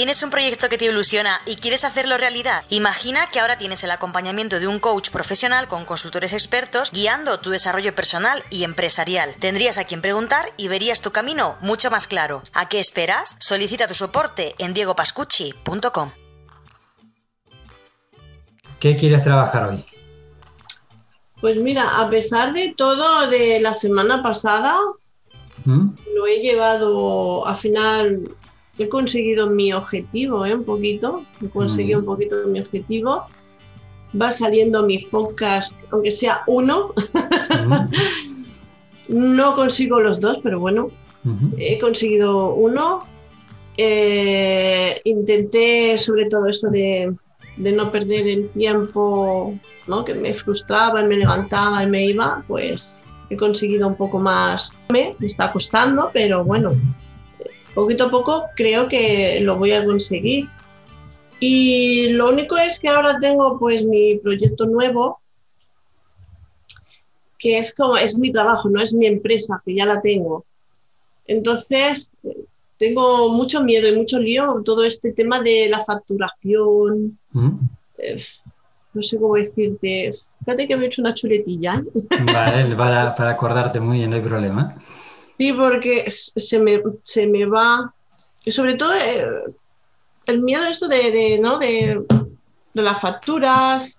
¿Tienes un proyecto que te ilusiona y quieres hacerlo realidad? Imagina que ahora tienes el acompañamiento de un coach profesional con consultores expertos guiando tu desarrollo personal y empresarial. Tendrías a quien preguntar y verías tu camino mucho más claro. ¿A qué esperas? Solicita tu soporte en diegopascucci.com. ¿Qué quieres trabajar hoy? Pues mira, a pesar de todo de la semana pasada, ¿Mm? lo he llevado a final he conseguido mi objetivo, ¿eh? un poquito, he conseguido un poquito mi objetivo. Va saliendo mi podcast, aunque sea uno. no consigo los dos, pero bueno, he conseguido uno. Eh, intenté sobre todo esto de, de, no perder el tiempo, ¿no? que me frustraba, me levantaba y me iba, pues he conseguido un poco más. Me, me está costando, pero bueno, poquito a poco creo que lo voy a conseguir. Y lo único es que ahora tengo pues mi proyecto nuevo, que es como, es mi trabajo, no es mi empresa, que ya la tengo. Entonces, tengo mucho miedo y mucho lío todo este tema de la facturación. Eh, no sé cómo decirte. Fíjate que me he hecho una chuletilla. Vale, para, para acordarte muy bien, no hay problema. Sí, porque se me, se me va. Y sobre todo eh, el miedo esto de, de ¿no? de, de, las facturas,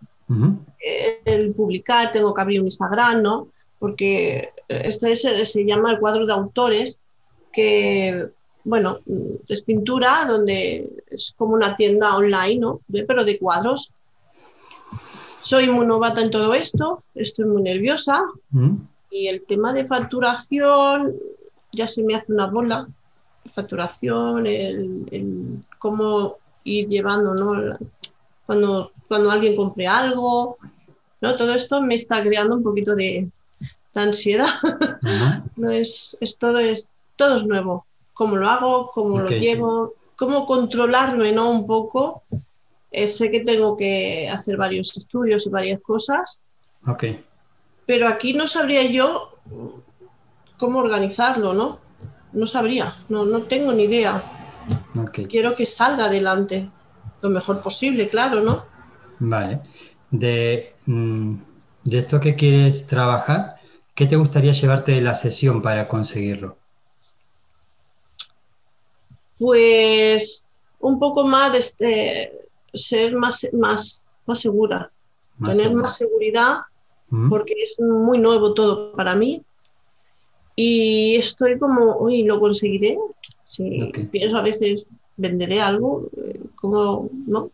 el publicar, tengo que abrir un Instagram, ¿no? Porque esto es, se llama el cuadro de autores, que, bueno, es pintura donde es como una tienda online, ¿no? pero de cuadros. Soy muy novata en todo esto, estoy muy nerviosa. Y el tema de facturación ya se me hace una bola. Facturación, el, cómo ir llevando, ¿no? Cuando, cuando alguien compre algo, ¿no? Todo esto me está creando un poquito de, ansiedad. no es, es, todo, es, todo es nuevo. Cómo lo hago, cómo lo llevo, cómo controlarme, ¿no? Un poco. Eh, sé que tengo que hacer varios estudios y varias cosas. Okay pero aquí no sabría yo cómo organizarlo, ¿no? No sabría, no, no tengo ni idea. Quiero que salga adelante lo mejor posible, claro, ¿no? Vale. De, mm, de esto que quieres trabajar, ¿qué te gustaría llevarte de la sesión para conseguirlo? Pues un poco más de este, ser más, más, más segura, tener más seguridad porque es muy nuevo todo para mí. Y estoy como, uy, ¿lo conseguiré? Si pienso a veces, ¿venderé algo? ¿no?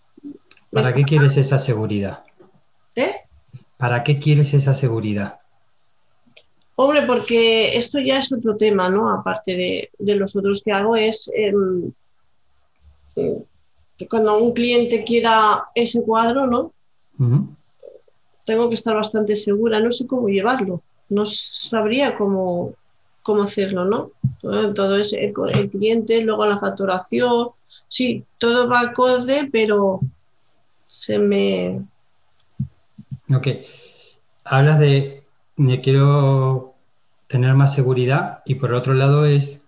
¿Para qué quieres esa seguridad? ¿Eh? ¿Para qué quieres esa seguridad? Hombre, porque esto ya es otro tema, ¿no? Aparte de, de los otros que hago, es em, eh, cuando un cliente quiera ese cuadro, ¿no? Tengo que estar bastante segura, no sé cómo llevarlo, no sabría cómo, cómo hacerlo, ¿no? Todo, es el, cliente, luego la facturación, sí, todo va acorde, pero se me... Ok, hablas de, me quiero tener más seguridad y por otro lado es,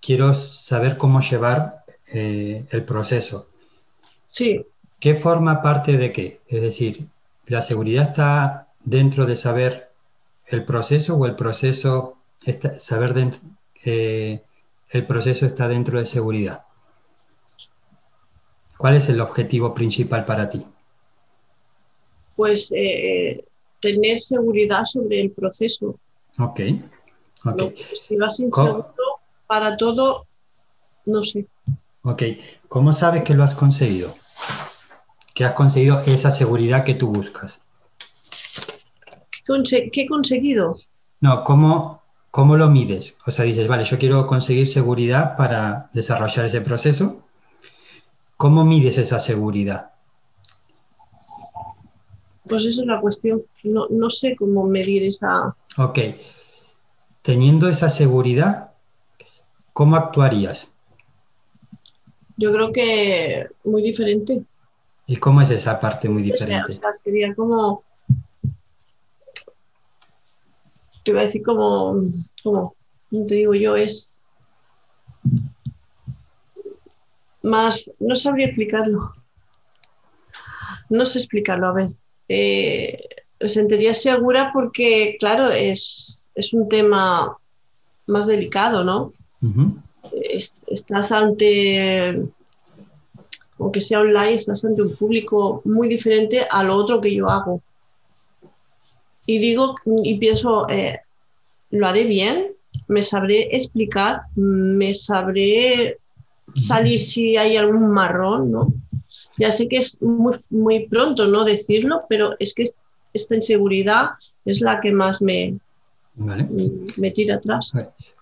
quiero saber cómo llevar eh, el proceso. Sí. ¿Qué forma parte de qué? Es decir, ¿La seguridad está dentro de saber el proceso o el proceso, está, saber dentro, eh, el proceso está dentro de seguridad? ¿Cuál es el objetivo principal para ti? Pues eh, tener seguridad sobre el proceso. Ok. okay. si vas inseguro para todo, no sé. Ok. ¿Cómo sabes que lo has conseguido? Que has conseguido esa seguridad que tú buscas. ¿Qué he conseguido? No, ¿cómo, ¿cómo lo mides? O sea, dices, vale, yo quiero conseguir seguridad para desarrollar ese proceso. ¿Cómo mides esa seguridad? Pues esa es la cuestión. No, no sé cómo medir esa... Ok. Teniendo esa seguridad, ¿cómo actuarías? Yo creo que muy diferente. ¿Y cómo es esa parte muy diferente? sería como. Te iba a decir como. como te digo yo? Es. más, no sabría explicarlo. No sé explicarlo, a ver. Eh, me sentiría segura porque, claro, es, es un tema más delicado, ¿no? estás ante, aunque sea online, estás ante un público muy diferente a lo otro que yo hago. Y digo y pienso, eh, ¿lo haré bien? ¿Me sabré explicar? ¿Me sabré salir si hay algún marrón? ¿no? Ya sé que es muy, muy pronto no decirlo, pero es que esta inseguridad es la que más me, me tira atrás.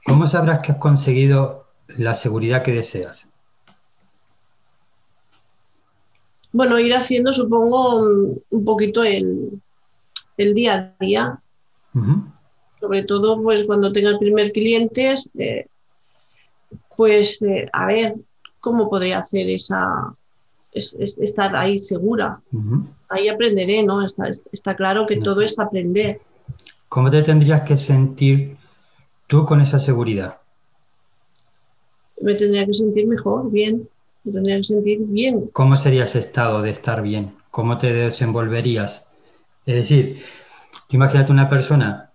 ¿Cómo sabrás que has conseguido la seguridad que deseas? Bueno, ir haciendo, supongo, un poquito el, día a día. Sobre todo, pues cuando tenga el primer cliente, eh, pues eh, a ver cómo podría hacer esa, estar ahí segura. Ahí aprenderé, ¿no? Está, está claro que todo es aprender. ¿Cómo te tendrías que sentir tú con esa seguridad? Me tendría que sentir mejor, bien. Sentir bien. ¿Cómo sería ese estado de estar bien? ¿Cómo te desenvolverías? Es decir, imagínate una persona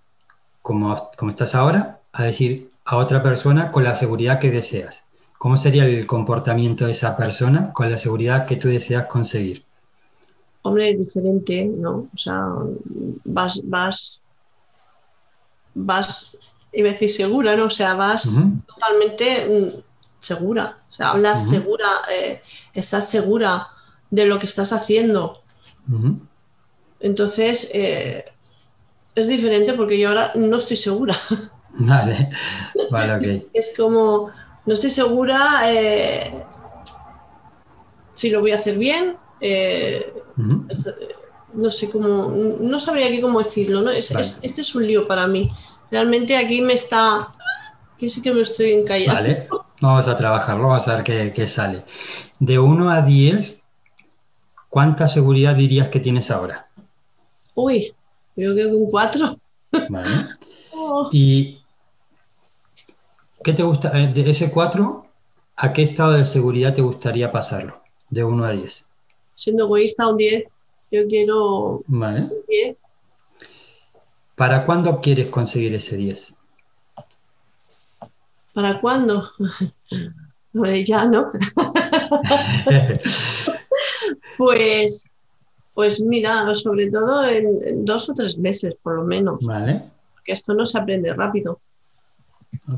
como, como estás ahora, a decir a otra persona con la seguridad que deseas. ¿Cómo sería el comportamiento de esa persona con la seguridad que tú deseas conseguir? Hombre, diferente, ¿no? O sea, vas, vas, vas, iba a decir segura, ¿no? O sea, vas totalmente mm, segura. O sea, hablas segura, eh, estás segura de lo que estás haciendo. Entonces, eh, es diferente porque yo ahora no estoy segura. Vale, vale, ok. es como, no estoy segura eh, si lo voy a hacer bien. no sé cómo, no sabría aquí cómo decirlo. ¿no? este es un lío para mí. Realmente aquí me está, aquí sí que me estoy encallando. Vale, vamos a trabajarlo, vamos a ver qué, qué sale. De 1 a 10, ¿cuánta seguridad dirías que tienes ahora? Uy, yo creo que un 4. Vale. Oh. ¿Y qué te gusta, eh, de ese 4, a qué estado de seguridad te gustaría pasarlo? De 1 a 10. Siendo egoísta, un 10. Yo quiero vale. un 10. ¿Para cuándo quieres conseguir ese 10? ¿Para cuándo? ya, ¿no? pues, pues mira, sobre todo en, dos o tres meses, por lo menos. Vale. Porque esto no se aprende rápido.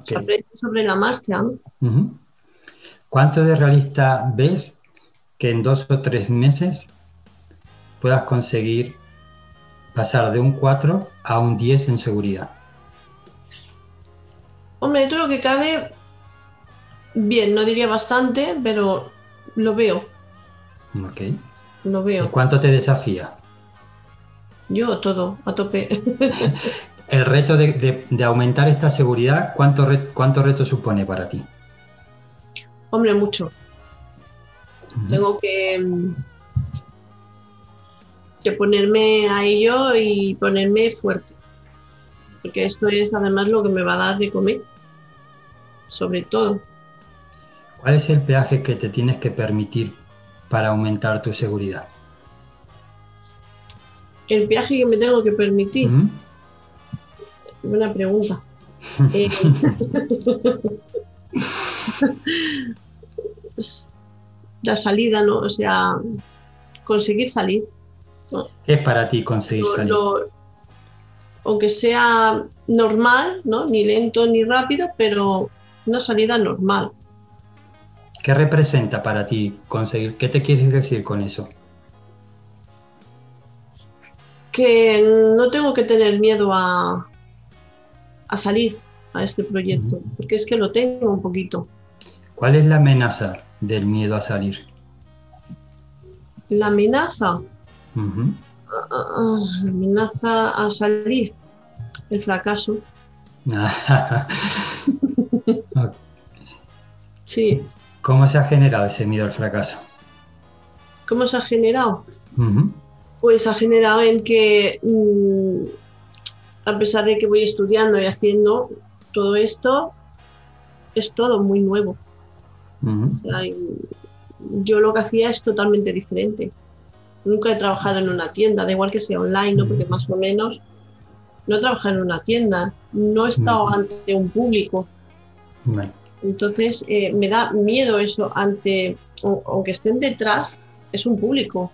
Se aprende sobre la marcha. ¿Cuánto de realista ves que en dos o tres meses puedas conseguir pasar de un 4 a un 10 en seguridad? Hombre, dentro de lo que cabe, bien, no diría bastante, pero lo veo. Ok. Lo veo. ¿Y cuánto te desafía? Yo todo, a tope. El reto de, aumentar esta seguridad, ¿cuánto, ¿cuánto reto supone para ti? Hombre, mucho. Tengo que, que ponerme a ello y ponerme fuerte. Porque esto es además lo que me va a dar de comer, sobre todo. ¿Cuál es el peaje que te tienes que permitir para aumentar tu seguridad? El peaje que me tengo que permitir. Buena pregunta. Eh, la salida, ¿no? O sea, conseguir salir. ¿Qué es para ti conseguir salir? aunque sea normal, ¿no? Ni lento ni rápido, pero una salida normal. ¿Qué representa para ti conseguir? ¿Qué te quieres decir con eso? Que no tengo que tener miedo a, a salir a este proyecto, porque es que lo tengo un poquito. ¿Cuál es la amenaza del miedo a salir? La amenaza. amenaza a salir, el fracaso. sí. ¿Cómo se ha generado ese miedo al fracaso? ¿Cómo se ha generado? Pues ha generado en que, mm, a pesar de que voy estudiando y haciendo todo esto, es todo muy nuevo. yo lo que hacía es totalmente diferente. Nunca he trabajado en una tienda, da igual que sea online, ¿no? porque más o menos no he trabajado en una tienda, no he estado ante un público. Entonces eh, me da miedo eso ante, aunque estén detrás, es un público.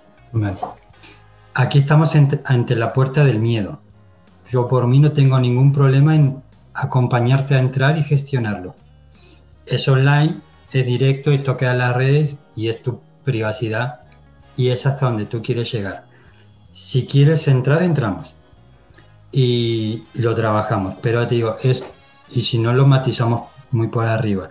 Aquí estamos ante la puerta del miedo. Yo por mí no tengo ningún problema en acompañarte a entrar y gestionarlo. Es online, es directo, es toque a las redes y es tu privacidad y es hasta donde tú quieres llegar. Si quieres entrar, entramos y lo trabajamos. Pero te digo, es, y si no lo matizamos muy por arriba.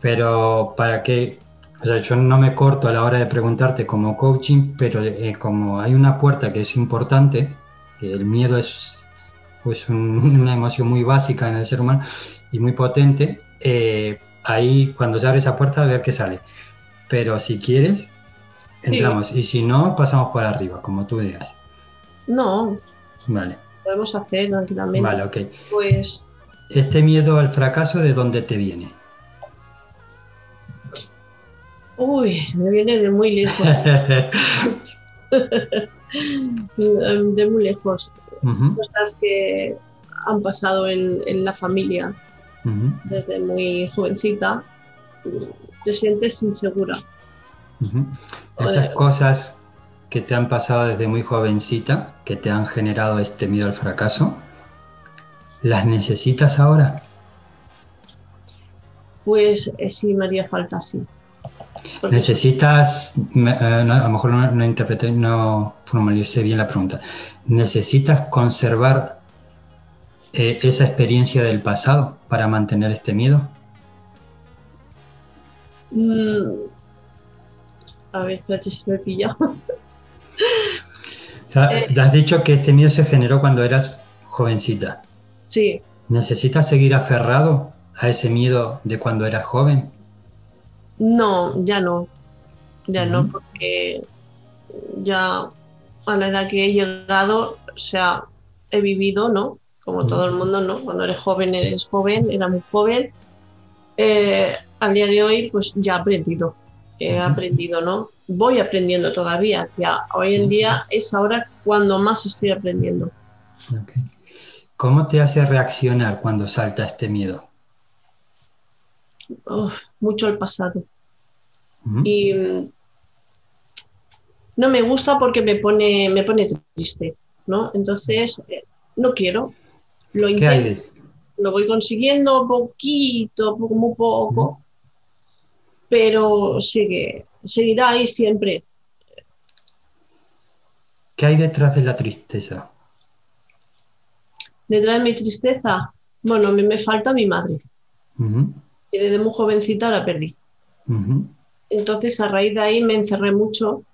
Pero para que, o sea, yo no me corto a la hora de preguntarte como coaching, pero eh, como hay una puerta que es importante, que el miedo es pues una emoción muy básica en el ser humano y muy potente, eh, ahí cuando se abre esa puerta a ver qué sale. Pero si quieres, entramos. Y si no, pasamos por arriba, como tú digas. No. Vale. Podemos hacer tranquilamente. Vale, ok. Pues. Este miedo al fracaso, ¿de dónde te viene? Uy, me viene de muy lejos. de muy lejos. Cosas que han pasado en, la familia desde muy jovencita. Te sientes insegura. Esas cosas que te han pasado desde muy jovencita, que te han generado este miedo al fracaso, ¿las necesitas ahora? Pues eh, sí, me haría falta, sí. necesitas, eh, a lo mejor no, no interpreté, no formalicé bien la pregunta, ¿necesitas conservar eh, esa experiencia del pasado para mantener este miedo? Mm, a ver, espérate si me he pillado. Eh, has dicho que este miedo se generó cuando eras jovencita. Sí. ¿Necesitas seguir aferrado a ese miedo de cuando eras joven? No, ya no. Ya no, porque ya a la edad que he llegado, o sea, he vivido, ¿no? Como todo el mundo, ¿no? Cuando eres joven, eres joven, era muy joven. Eh, al día de hoy, pues ya he aprendido. He aprendido, ¿no? voy aprendiendo todavía. Ya hoy en día es ahora cuando más estoy aprendiendo. ¿Cómo te hace reaccionar cuando salta este miedo? mucho el pasado. Y mm, no me gusta porque me pone, me pone triste, ¿no? Entonces, eh, no quiero. Lo intento. Lo voy consiguiendo poquito, poco, muy poco, pero sigue, seguirá ahí siempre. ¿Qué hay detrás de la tristeza? Detrás de mi tristeza, bueno, a mí me falta mi madre. Y desde muy jovencita la perdí. Entonces, a raíz de ahí me encerré mucho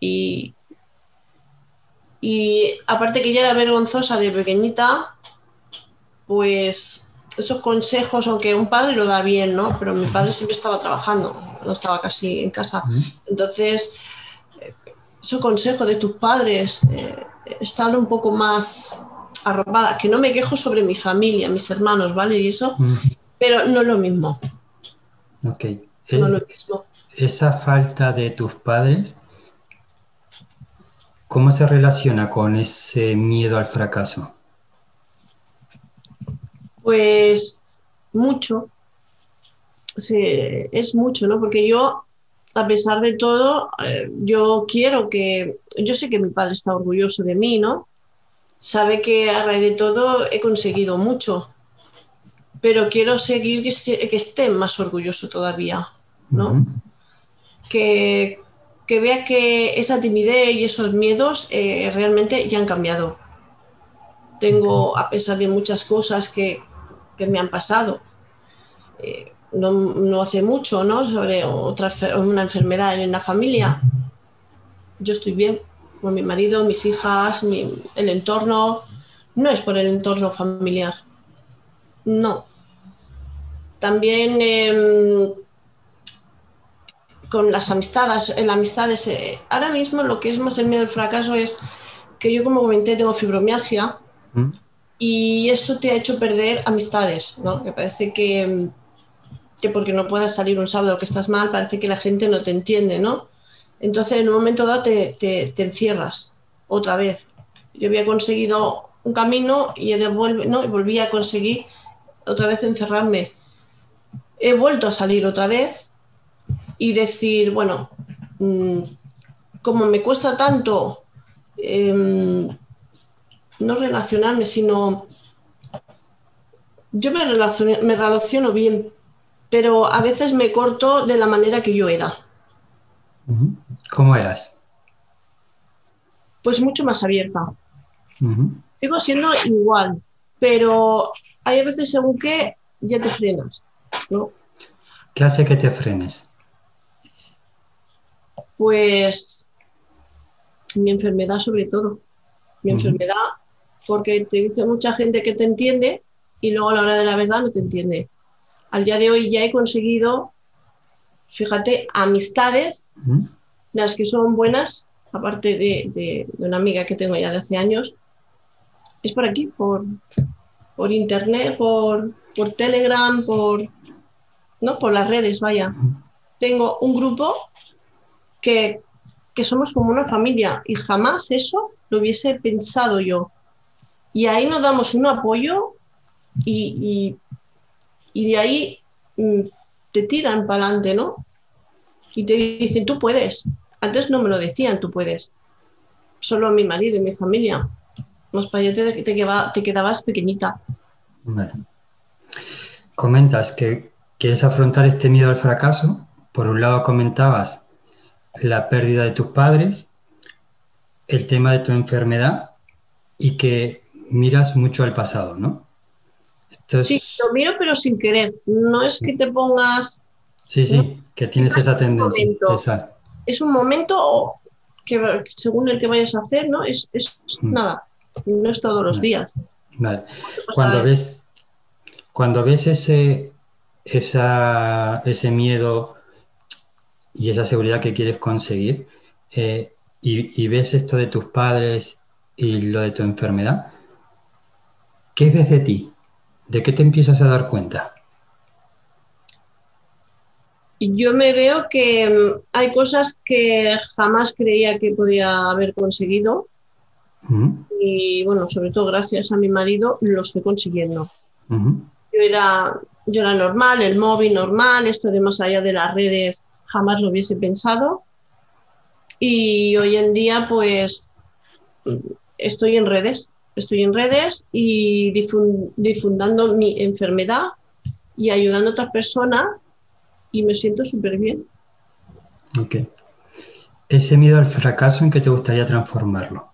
y, y aparte que ya era vergonzosa de pequeñita, pues esos consejos, aunque un padre lo da bien, ¿no? Pero mi padre siempre estaba trabajando, no estaba casi en casa. Entonces, eh, esos consejos de tus padres eh, están un poco más arropadas, que no me quejo sobre mi familia, mis hermanos, ¿vale? Y eso, pero no es lo mismo. Ok. No es lo mismo. Esa falta de tus padres, ¿cómo se relaciona con ese miedo al fracaso? Pues mucho. Sí, es mucho, ¿no? Porque yo, a pesar de todo, eh, yo quiero que, yo sé que mi padre está orgulloso de mí, ¿no? Sabe que a raíz de todo he conseguido mucho, pero quiero seguir que esté, más orgulloso todavía, ¿no? que, vea que esa timidez y esos miedos eh, realmente ya han cambiado. Tengo, a pesar de muchas cosas que, que me han pasado. Eh, no, hace mucho, ¿no? Sobre otra, una enfermedad en la familia. Yo estoy bien con mi marido, mis hijas, el entorno. No es por el entorno familiar. No. También em, con las amistades, en amistades, eh, ahora mismo lo que es más el miedo al fracaso es que yo como comenté tengo fibromialgia. ¿Mm? Y esto te ha hecho perder amistades, ¿no? Me parece que, que porque no puedas salir un sábado que estás mal, parece que la gente no te entiende, ¿no? Entonces en un momento dado te, te, encierras otra vez. Yo había conseguido un camino y vuelve, ¿no? y volví a conseguir otra vez encerrarme. He vuelto a salir otra vez y decir, bueno, mm, como me cuesta tanto em, no relacionarme, sino yo me me relaciono bien, pero a veces me corto de la manera que yo era. ¿Cómo eras? Pues mucho más abierta. Sigo siendo igual, pero hay veces según que ya te frenas, ¿no? ¿Qué hace que te frenes? Pues mi enfermedad sobre todo. Mi enfermedad, porque te dice mucha gente que te entiende y luego a la hora de la verdad no te entiende al día de hoy ya he conseguido, fíjate, amistades, las que son buenas, aparte de, una amiga que tengo ya de hace años, es por aquí, por, por internet, por, por Telegram, por, ¿no? por las redes, vaya. Tengo un grupo que, que somos como una familia y jamás eso lo hubiese pensado yo. Y ahí nos damos un apoyo y, y de ahí mm, te tiran para adelante, ¿no? Y te dicen, tú puedes. Antes no me lo decían, tú puedes. Solo mi marido y mi familia. Los payetes te, te, quedabas pequeñita. Comentas que quieres afrontar este miedo al fracaso. Por un lado comentabas la pérdida de tus padres, el tema de tu enfermedad y que miras mucho al pasado, ¿no? Sí, lo miro pero sin querer. No es que te pongas... Sí, sí, que tienes esa tendencia. Es un momento que según el que vayas a hacer, ¿no? Es, mm. nada, no es todos los días. Vale. Cuando ves, cuando ves ese, esa, ese miedo y esa seguridad que quieres conseguir eh, y, y ves esto de tus padres y lo de tu enfermedad, ¿qué ves de ti? ¿De qué te empiezas a dar cuenta? Yo me veo que mm, hay cosas que jamás creía que podía haber conseguido. Y bueno, sobre todo gracias a mi marido lo estoy consiguiendo. Yo, era, yo era normal, el móvil normal, esto de más allá de las redes jamás lo hubiese pensado. Y hoy en día pues estoy en redes, estoy en redes y difundando mi enfermedad y ayudando a otras personas y me siento súper bien. Ok. Ese miedo al fracaso, ¿en qué te gustaría transformarlo?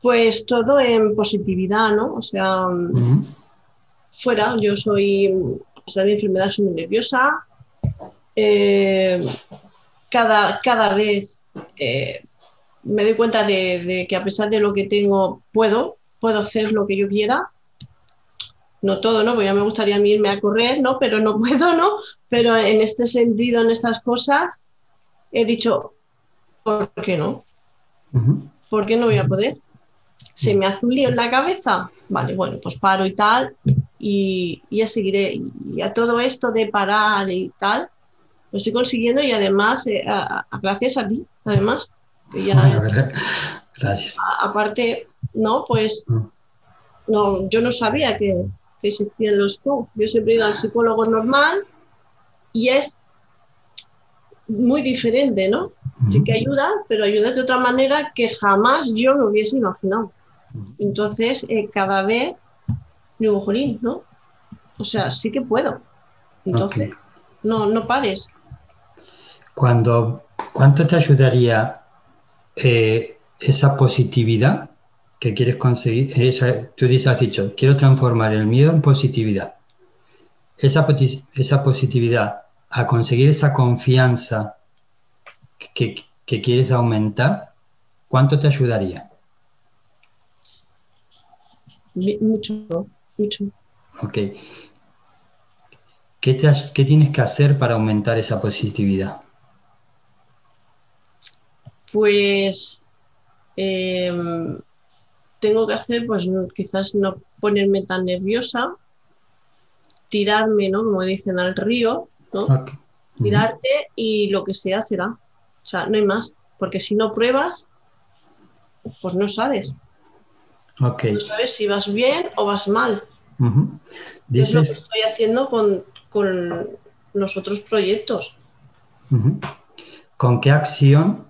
Pues todo en positividad, ¿no? O sea, fuera, yo soy, a pesar de mi enfermedad, soy muy nerviosa. Eh, cada, cada vez eh, me doy cuenta de, que a pesar de lo que tengo, puedo, puedo hacer lo que yo quiera. No todo, ¿no? Porque ya me gustaría irme a correr, ¿no? Pero no puedo, ¿no? Pero en este sentido, en estas cosas, he dicho, ¿por qué no? ¿Por qué no voy a poder? ¿Se me hace un lío en la cabeza? Vale, bueno, pues paro y tal, y, ya seguiré. Y a todo esto de parar y tal, lo estoy consiguiendo y además, eh, gracias a ti, además, Gracias. Aparte, no, pues mm. no, yo no sabía que, existían los coach. Yo siempre he ido al psicólogo normal y es muy diferente, ¿no? Sí que ayuda, pero ayuda de otra manera que jamás yo me hubiese imaginado. Entonces, eh, cada vez digo, jolín, ¿no? O sea, sí que puedo. Entonces, no, no pares. Cuando, ¿Cuánto te ayudaría eh, esa positividad que quieres conseguir, tú dices, has dicho, quiero transformar el miedo en positividad. Esa, esa positividad, a conseguir esa confianza que, quieres aumentar, ¿cuánto te ayudaría? Mucho, mucho. Ok. ¿Qué, ¿Qué tienes que hacer para aumentar esa positividad? Pues em, tengo que hacer, pues quizás no ponerme tan nerviosa, tirarme, ¿no? Como dicen al río, ¿no? Tirarte y lo que sea será. O sea, no hay más. Porque si no pruebas, pues no sabes. Okay. No sabes si vas bien o vas mal. Es lo que estoy haciendo con, los otros proyectos. ¿Con qué acción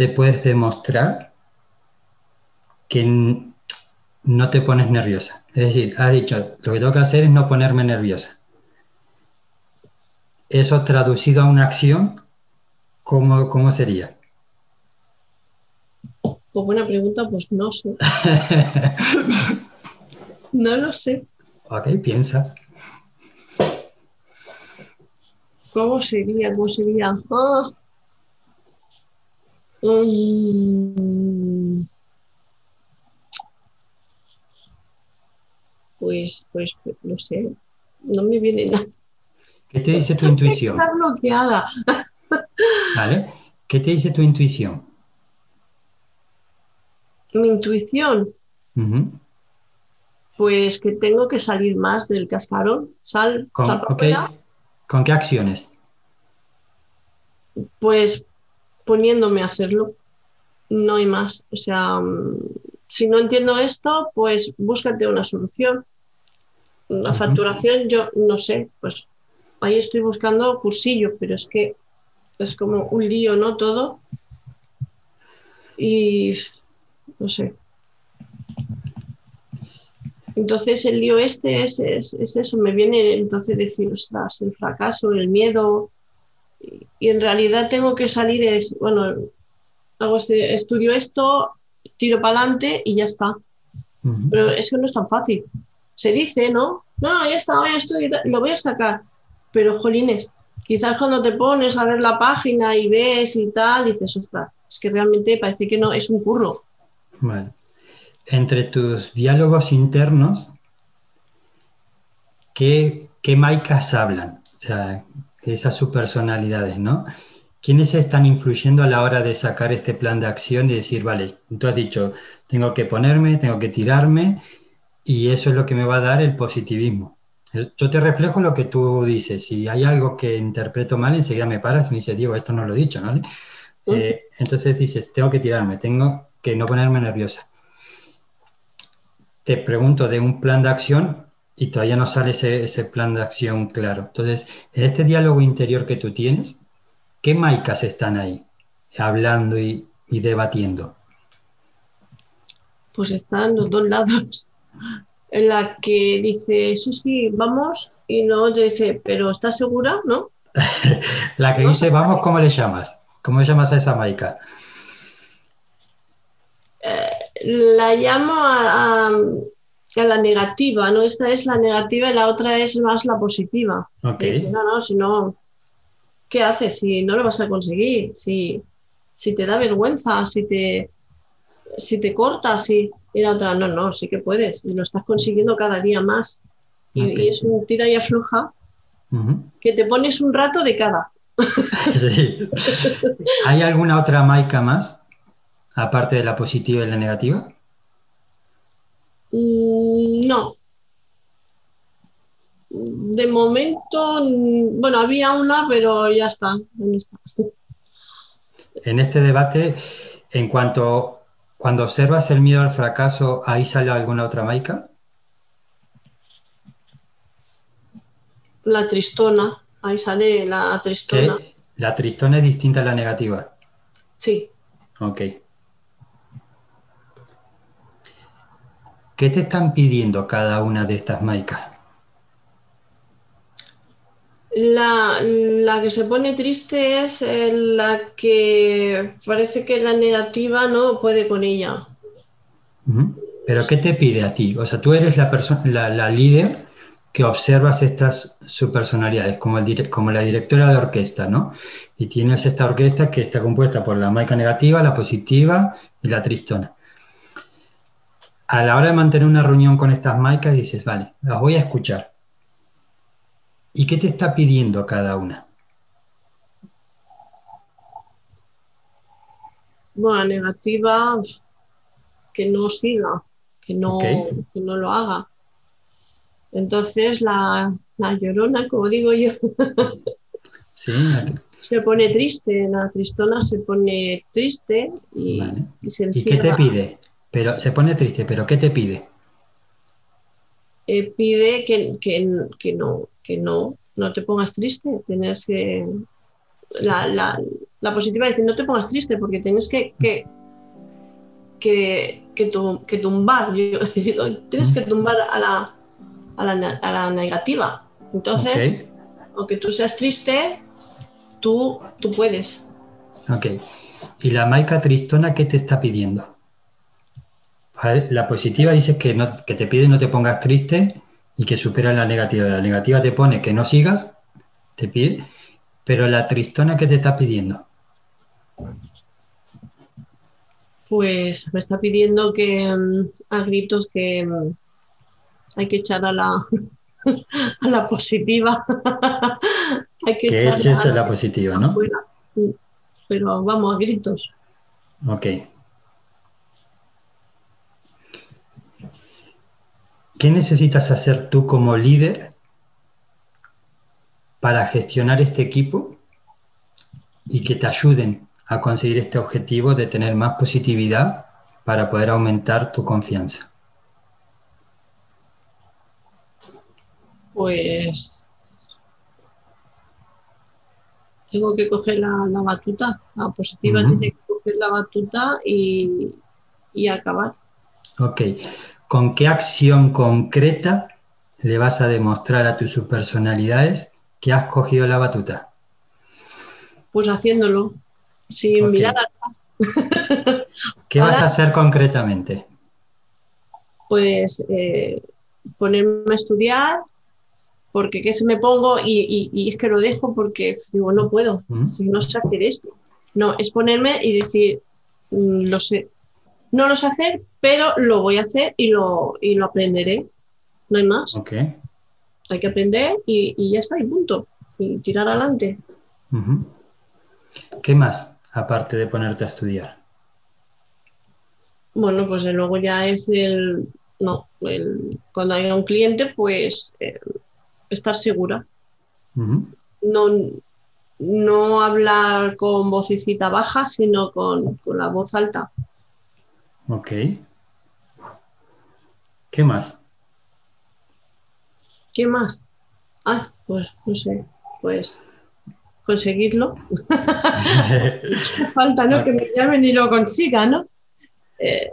te puedes demostrar que no te pones nerviosa? Es decir, has dicho, lo que tengo que hacer es no ponerme nerviosa. Eso traducido a una acción, ¿cómo, cómo sería? Pues buena pregunta, pues no sé. no lo sé. Ok, piensa. ¿Cómo sería? ¿Cómo sería? Ah. Mm. Pues, pues, no sé. No me viene nada. ¿Qué te dice tu intuición? Está bloqueada. ¿Vale? ¿Qué te dice tu intuición? Mi intuición. Pues que tengo que salir más del cascarón. Sal, ¿Con, ¿Con qué acciones? Pues poniéndome a hacerlo. No hay más. O sea, mm, si no entiendo esto, pues búscate una solución. La facturación, yo no sé, pues ahí estoy buscando cursillo, pero es que es como un lío, ¿no? Todo. Y no sé. Entonces el lío este es, eso, me viene entonces decir, ostras, el fracaso, el miedo, y, en realidad tengo que salir, es, bueno, hago este, estudio esto, tiro para adelante y ya está. Pero eso no es tan fácil. Se dice, ¿no? No, ya está, ya estoy, lo voy a sacar. Pero, jolines, quizás cuando te pones a ver la página y ves y tal, dices, ostras, es que realmente parece que no, es un curro. Vale. Entre tus diálogos internos, ¿qué, qué maicas hablan? O sea, esas subpersonalidades, ¿no? ¿Quiénes están influyendo a la hora de sacar este plan de acción y decir, vale, tú has dicho, tengo que ponerme, tengo que tirarme, y eso es lo que me va a dar el positivismo? Yo te reflejo lo que tú dices. Si hay algo que interpreto mal, enseguida me paras y me dices, Diego, esto no lo he dicho, ¿no? Eh, entonces dices, tengo que tirarme, tengo que no ponerme nerviosa. Te pregunto de un plan de acción y todavía no sale ese, plan de acción claro. Entonces, en este diálogo interior que tú tienes, ¿qué maicas están ahí hablando y, y debatiendo? Pues están los dos lados en la que dice, sí, sí, vamos, y no te dice, pero ¿estás segura? ¿No? la que dice, vamos, ¿cómo le llamas? ¿Cómo le llamas a esa Maika? Eh, la llamo a, la negativa, ¿no? Esta es la negativa y la otra es más la positiva. no, no, si no, ¿qué haces? Si no lo vas a conseguir, si, si te da vergüenza, si te, si te cortas, si y la otra, no, no, sí que puedes, y lo estás consiguiendo cada día más. Y, es un tira y afloja que te pones un rato de cada. ¿Hay alguna otra maica más, aparte de la positiva y la negativa? No. De momento, bueno, había una, pero ya está. En este debate, en cuanto cuando observas el miedo al fracaso, ¿ahí sale alguna otra maica? La tristona, ahí sale la tristona. ¿La tristona es distinta a la negativa? Sí. Ok. ¿Qué te están pidiendo cada una de estas maicas? La, que se pone triste es eh, la que parece que la negativa no puede con ella. ¿Pero qué te pide a ti? O sea, tú eres la, persona, la, líder que observas estas subpersonalidades, como, el, como la directora de orquesta, ¿no? Y tienes esta orquesta que está compuesta por la maica negativa, la positiva y la tristona. A la hora de mantener una reunión con estas maicas dices, vale, las voy a escuchar ¿Y qué te está pidiendo cada una? Bueno, negativa, que no siga, que no, no lo haga. Entonces la, llorona, como digo yo, se pone triste, la tristona se pone triste y, se ¿Y qué te pide? Pero se pone triste, pero ¿qué te pide? Eh, pide que, que, no, que no, no te pongas triste, tienes que... La, la, la positiva dice, no te pongas triste porque tienes que, que, que, que, tumbar, tienes que tumbar a la, a la, a la negativa. Entonces, aunque tú seas triste, tú, tú puedes. Ok. ¿Y la Maika Tristona qué te está pidiendo? La positiva dice que, no, que te pide no te pongas triste y que supera la negativa. La negativa te pone que no sigas, te pide, pero la tristona ¿qué te está pidiendo? Pues me está pidiendo que mm, a gritos que mm, hay que echar a la, a la positiva. hay que, echar eches a la, positiva, ¿no? Pero vamos a gritos. Ok. ¿Qué necesitas hacer tú como líder para gestionar este equipo y que te ayuden a conseguir este objetivo de tener más positividad para poder aumentar tu confianza? Pues tengo que coger la, batuta, la positiva tiene que coger la batuta y, y acabar. Ok, ¿con qué acción concreta le vas a demostrar a tus subpersonalidades que has cogido la batuta? Pues haciéndolo sin mirar atrás. ¿Qué vas a hacer concretamente? Pues eh, ponerme a estudiar, porque qué se me pongo y, es que lo dejo porque digo, no puedo, mm. no sé hacer esto. No, es ponerme y decir, mm, lo sé. No lo sé hacer, pero lo voy a hacer y lo, lo aprenderé. No hay más. Hay que aprender y, ya está, y punto. Y tirar adelante. ¿Qué más? aparte de ponerte a estudiar? Bueno, pues luego ya es el, no, el, cuando haya un cliente, pues eh, estar segura. no, no hablar con vocecita baja, sino con, la voz alta. Ok. ¿Qué más? ¿Qué más? Ah, pues no sé, pues conseguirlo. Falta, ¿no? Que me llamen y lo consiga, ¿no? Eh,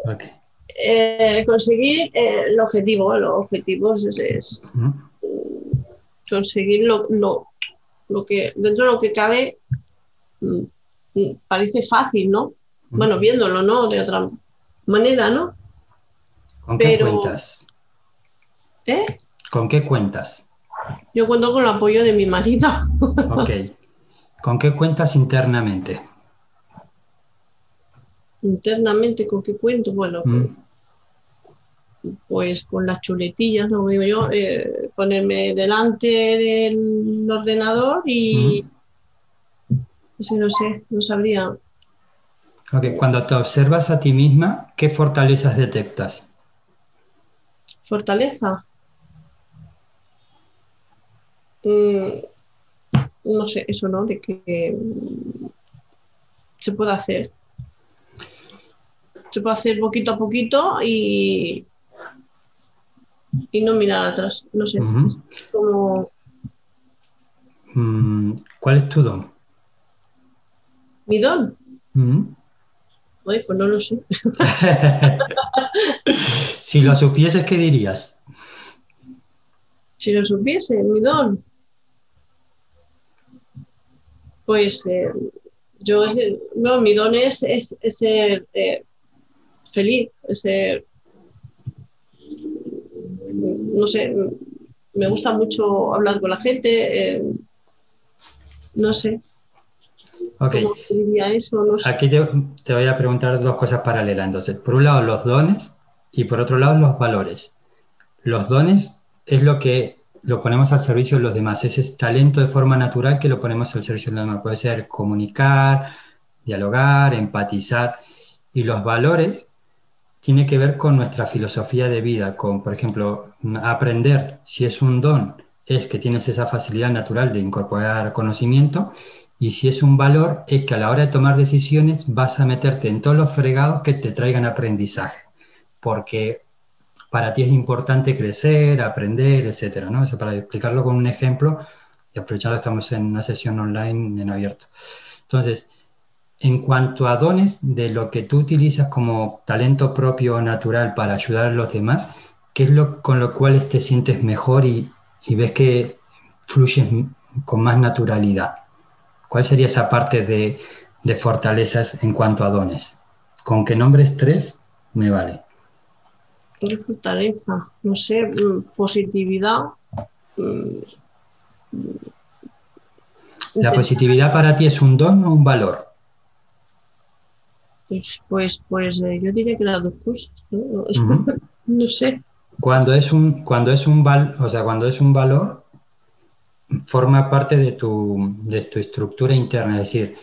eh, conseguir eh, el objetivo, los objetivos es, conseguir lo, lo, que dentro de lo que cabe mm, mm, parece fácil, ¿no? Bueno, viéndolo, ¿no? De otra manera, ¿no? ¿Con qué cuentas? ¿Eh? ¿Con qué cuentas? Yo cuento con el apoyo de mi marido. Ok. ¿Con qué cuentas internamente? Internamente, ¿con qué cuento? Bueno, mm. pues con las chuletillas, ¿no? yo, eh, ponerme delante del ordenador y... Mm. no sé, no sabría. Ok, cuando te observas a ti misma, ¿qué fortalezas detectas? ¿Fortaleza? Mm, no sé, eso, ¿no? De que se puede hacer. Se puede hacer poquito a poquito y, y no mirar atrás. No sé. como... Mm, ¿Cuál es tu don? ¿Mi don? Pues no lo sé. si lo supieses, ¿qué dirías? Si lo supiese, mi don pues eh, yo, no, mi don es, ser eh, feliz, ser, no sé, me gusta mucho hablar con la gente, eh, no sé. Okay. eso? Aquí te, te, voy a preguntar dos cosas paralelas. Entonces, por un lado los dones y por otro lado los valores. Los dones es lo que lo ponemos al servicio de los demás. Ese es talento de forma natural que lo ponemos al servicio de los demás. Puede ser comunicar, dialogar, empatizar. Y los valores tiene que ver con nuestra filosofía de vida, con, por ejemplo, aprender, si es un don, es que tienes esa facilidad natural de incorporar conocimiento, y si es un valor, es que a la hora de tomar decisiones vas a meterte en todos los fregados que te traigan aprendizaje, porque para ti es importante crecer, aprender, etcétera, ¿no? para explicarlo con un ejemplo, y aprovechando estamos en una sesión online en abierto. Entonces, en cuanto a dones de lo que tú utilizas como talento propio o natural para ayudar a los demás, ¿qué es lo con lo cual te sientes mejor y, ves que fluyes con más naturalidad? ¿Cuál sería esa parte de, de fortalezas en cuanto a dones? Con que nombres tres, me vale. ¿Qué fortaleza? No sé, mm, positividad. Mm, ¿La positividad para ti es un don o un valor? Pues, pues, pues eh, yo diría que las dos cosas. ¿no? sé. Cuando es un, cuando es un val, o sea, cuando es un valor, forma parte de tu, de tu estructura interna, es decir,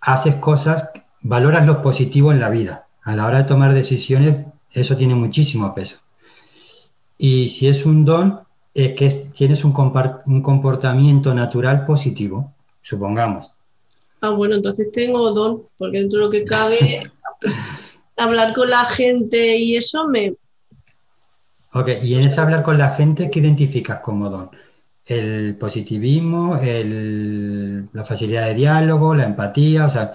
haces cosas, valoras lo positivo en la vida. A la hora de tomar decisiones, eso tiene muchísimo peso. Y si es un don, es que tienes un, un comportamiento natural positivo, supongamos. Ah, bueno, entonces tengo don, porque dentro de lo que cabe, hablar con la gente y eso me... Ok, y en ese hablar con la gente, ¿qué identificas como don? El positivismo, la facilidad de diálogo, la empatía, o sea,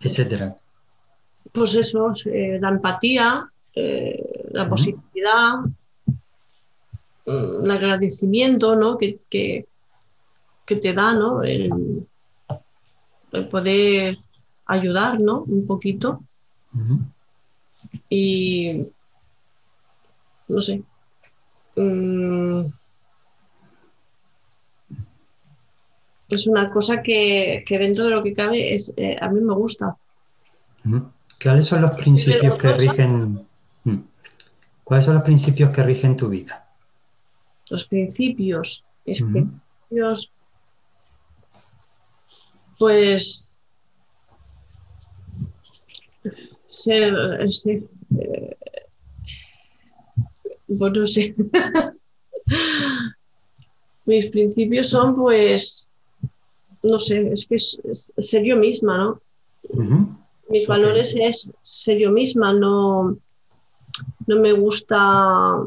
etcétera. Pues eso, eh, la empatía, eh, la positividad, mm, el agradecimiento, ¿no? Que, que, te da, ¿no? El, poder ayudar, ¿no? Un poquito. Y no sé. Mm, es una cosa que, dentro de lo que cabe es, eh, a mí me gusta. ¿Cuáles son los principios que rigen? ¿Cuáles son los principios que rigen tu vida? Los principios, principios pues ser, sí, eh, bueno, sí. Mis principios son, pues, no sé, es que es, ser yo misma, ¿no? Mis valores es ser yo misma, no, no me gusta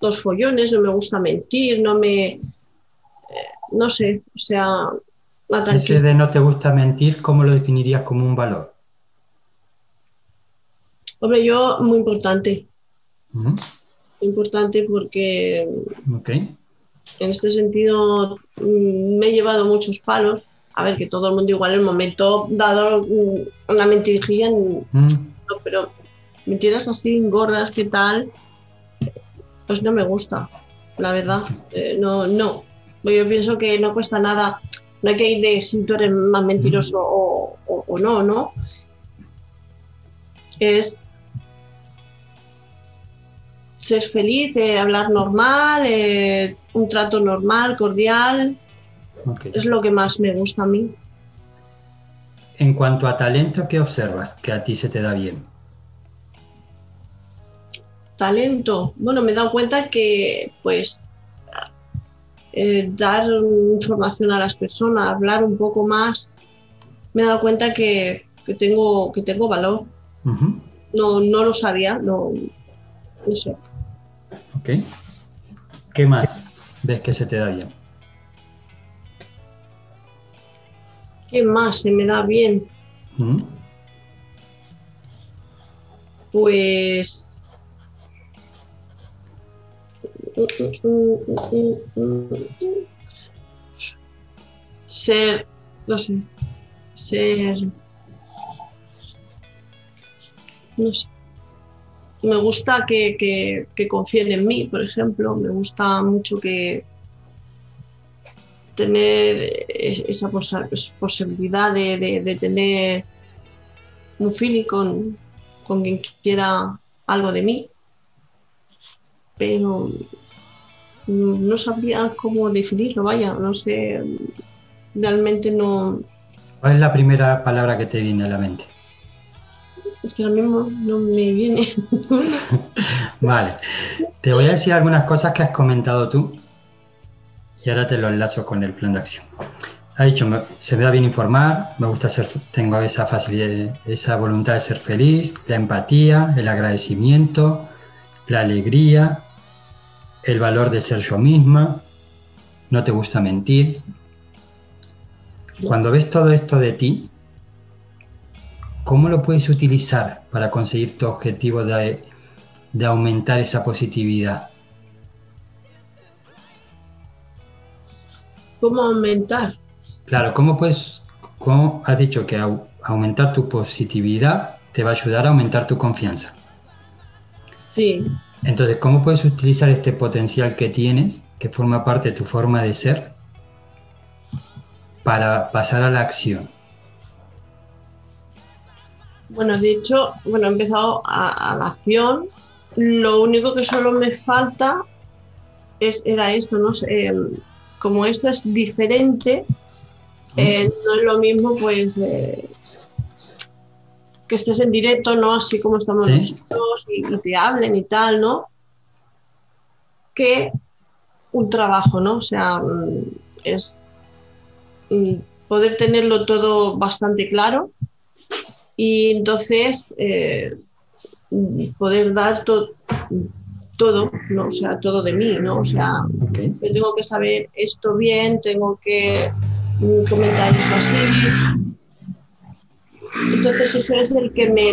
los follones, no me gusta mentir, no me, no sé, o sea... Ese de no te gusta mentir, ¿cómo lo definirías como un valor? Hombre, yo muy importante. Importante porque en este sentido mm, me he llevado muchos palos. A ver, que todo el mundo igual en el momento dado mm, una mentirijilla, mm. pero mentiras así gordas, ¿qué tal? Pues no me gusta, la verdad. Eh, no, no. Yo pienso que no cuesta nada, no hay que ir de si tú eres más mentiroso o, no, ¿no? Es ser feliz, hablar normal, eh, un trato normal, cordial. Es lo que más me gusta a mí. En cuanto a talento, ¿qué observas que a ti se te da bien? Talento. Bueno, me he dado cuenta que pues eh, dar información a las personas, hablar un poco más, me he dado cuenta que, tengo, que tengo valor. no, no lo sabía, no, no sé. Ok. ¿Qué más ves que se te da bien? ¿Qué más se me da bien? Pues ser, no sé, ser, no sé. Me gusta que, confíen en mí, por ejemplo. Me gusta mucho que tener esa posibilidad de, tener un feeling con, con quien quiera algo de mí. Pero no sabía cómo definirlo, vaya, no sé, realmente no... ¿Cuál es la primera palabra que te viene a la mente? Ahora mismo no me viene. vale. Te voy a decir algunas cosas que has comentado tú y ahora te lo enlazo con el plan de acción. Ha dicho, se me da bien informar, me gusta ser, tengo esa facilidad, esa voluntad de ser feliz, la empatía, el agradecimiento, la alegría, el valor de ser yo misma, no te gusta mentir. Cuando ves todo esto de ti, ¿cómo lo puedes utilizar para conseguir tu objetivo de, de aumentar esa positividad? ¿Cómo aumentar? Claro, ¿cómo puedes, cómo has dicho que aumentar tu positividad te va a ayudar a aumentar tu confianza? Sí. Entonces, ¿cómo puedes utilizar este potencial que tienes, que forma parte de tu forma de ser, para pasar a la acción? Bueno, de hecho, bueno, he empezado a, la acción. Lo único que solo me falta es, era esto, ¿no? Em, como esto es diferente, eh, no es lo mismo, pues, eh, que estés en directo, ¿no? Así como estamos nosotros y, te hablen y tal, ¿no? Que un trabajo, ¿no? O sea, mm, es mm, poder tenerlo todo bastante claro y entonces eh, poder dar todo ¿no? O sea, todo de mí, ¿no? O sea, yo tengo que saber esto bien, tengo que comentar esto así. Entonces eso es el que me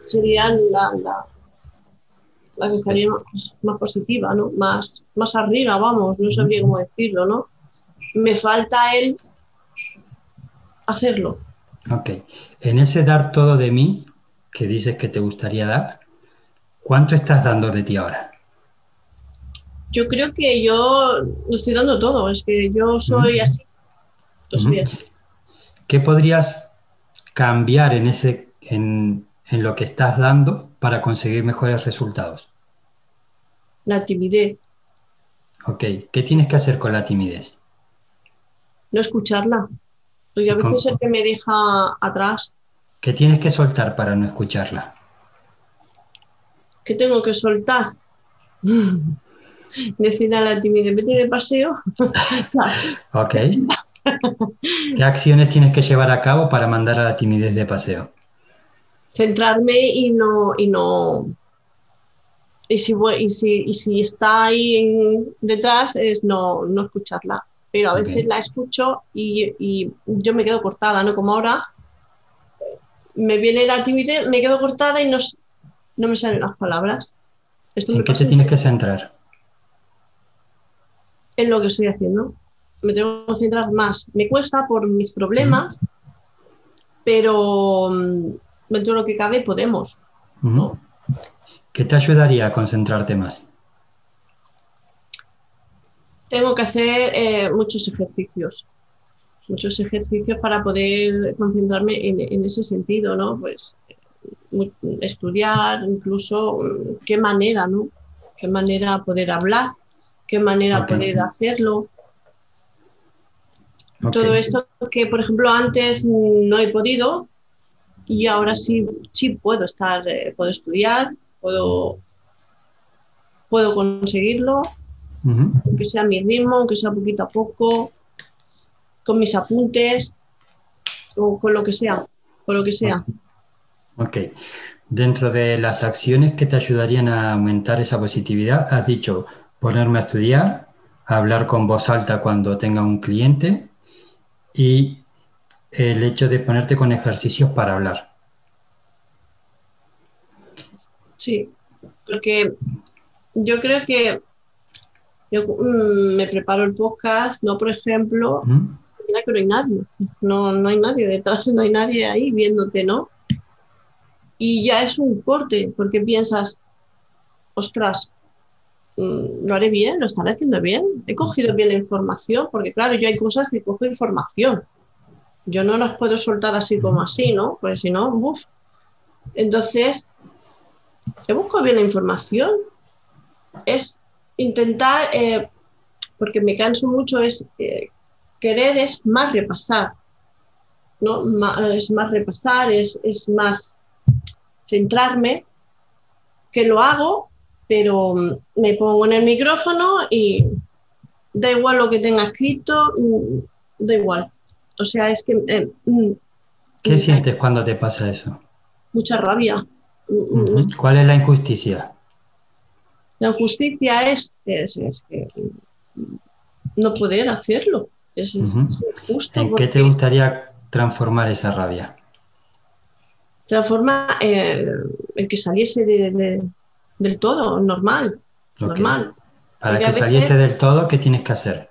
sería la, la, que estaría más, positiva, ¿no? Más, más arriba, vamos, no sabría cómo decirlo, ¿no? Me falta el hacerlo. Ok. En ese dar todo de mí, que dices que te gustaría dar, ¿cuánto estás dando de ti ahora? Yo creo que yo lo estoy dando todo, es que yo soy así ¿Qué podrías cambiar en, ese, en, lo que estás dando para conseguir mejores resultados? La timidez. Ok, ¿qué tienes que hacer con la timidez? No escucharla. Porque a veces es el que me deja atrás. ¿Qué tienes que soltar para no escucharla? ¿Qué tengo que soltar? decir a la timidez, vete de paseo. ok. ¿Qué acciones tienes que llevar a cabo para mandar a la timidez de paseo? Centrarme y no, y no, y si, y si, y si está ahí detrás es no, no, escucharla. Pero a veces la escucho y, y, yo me quedo cortada, ¿no? Como ahora me viene la timidez, me quedo cortada y no, no me salen las palabras. ¿En qué te tienes que centrar? en lo que estoy haciendo. Me tengo que centrar más. Me cuesta por mis problemas, pero mm, dentro de lo que cabe podemos. ¿Qué te ayudaría a concentrarte más? Tengo que hacer eh, muchos ejercicios, muchos ejercicios para poder concentrarme en, ese sentido, ¿no? Pues estudiar, incluso mm, qué manera, ¿no? Qué manera poder hablar, qué manera poder hacerlo. Todo esto que, por ejemplo, antes no he podido y ahora sí, sí puedo estar, eh, puedo estudiar, puedo, puedo conseguirlo, aunque sea a mi ritmo, aunque sea poquito a poco, con mis apuntes o con lo que sea, con lo que sea. Ok. Dentro de las acciones que te ayudarían a aumentar esa positividad, has dicho ponerme a estudiar, hablar con voz alta cuando tenga un cliente y el hecho de ponerte con ejercicios para hablar. Sí, porque yo creo que yo mm, me preparo el podcast, no por ejemplo, mira que no hay nadie, no, no hay nadie detrás, no hay nadie ahí viéndote, ¿no? Y ya es un corte, porque piensas, ostras, Mm, lo haré bien, lo estaré haciendo bien, he cogido bien la información, porque claro, yo hay cosas que cojo información. Yo no las puedo soltar así como así, ¿no? Porque si no, uff. Entonces, he buscado bien la información. Es intentar, eh, porque me canso mucho, es eh, querer es más repasar, ¿no? es más repasar, es, es más centrarme, que lo hago, pero me pongo en el micrófono y da igual lo que tenga escrito, mm, da igual. O sea, es que... Eh, mm, ¿Qué sientes cuando te pasa eso? Mucha rabia. ¿Cuál es la injusticia? La injusticia es, es, que no poder hacerlo. Es, ¿En qué te gustaría transformar esa rabia? Transforma eh, en que saliese del todo, normal. normal. Para que saliese del todo, ¿qué tienes que hacer?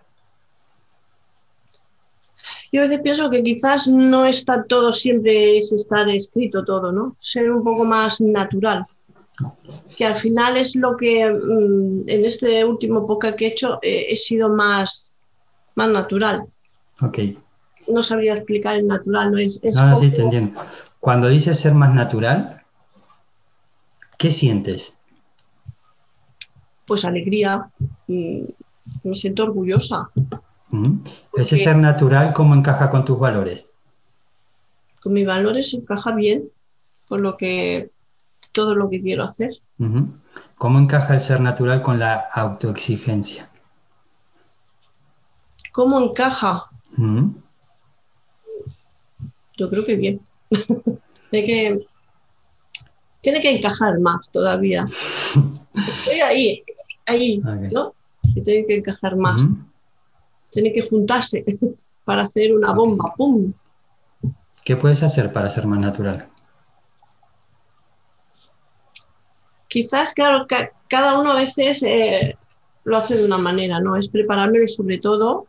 Yo a veces pienso que quizás no está todo siempre es estar escrito todo, ¿no? Ser un poco más natural. Que al final es lo que mm, en este último poca que he hecho eh, he sido más, más natural. Ok. No sabría explicar el natural, no es. es sí, te entiendo. Cuando dices ser más natural, ¿qué sientes? Pues alegría. Mm, me siento orgullosa. Ese ser natural, ¿cómo encaja con tus valores? Con mis valores encaja bien con lo que todo lo que quiero hacer. ¿Cómo encaja el ser natural con la autoexigencia? ¿Cómo encaja? Yo creo que bien. que, tiene que encajar más todavía. Estoy ahí, ahí, ¿no? tiene que encajar más tiene que juntarse para hacer una bomba, ¡pum! ¿Qué puedes hacer para ser más natural? Quizás, claro, cada uno a veces eh, lo hace de una manera, ¿no? Es preparármelo sobre todo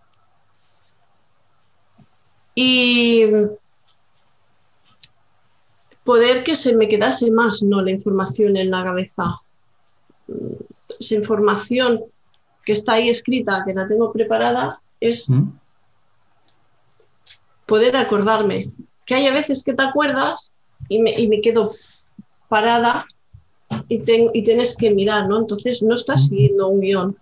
y poder que se me quedase más, ¿no? La información en la cabeza. Esa información que está ahí escrita, que la tengo preparada, es ¿Mm? poder acordarme. Que hay a veces que te acuerdas y me, quedo parada y, y, tienes que mirar, ¿no? Entonces no estás siguiendo un guion.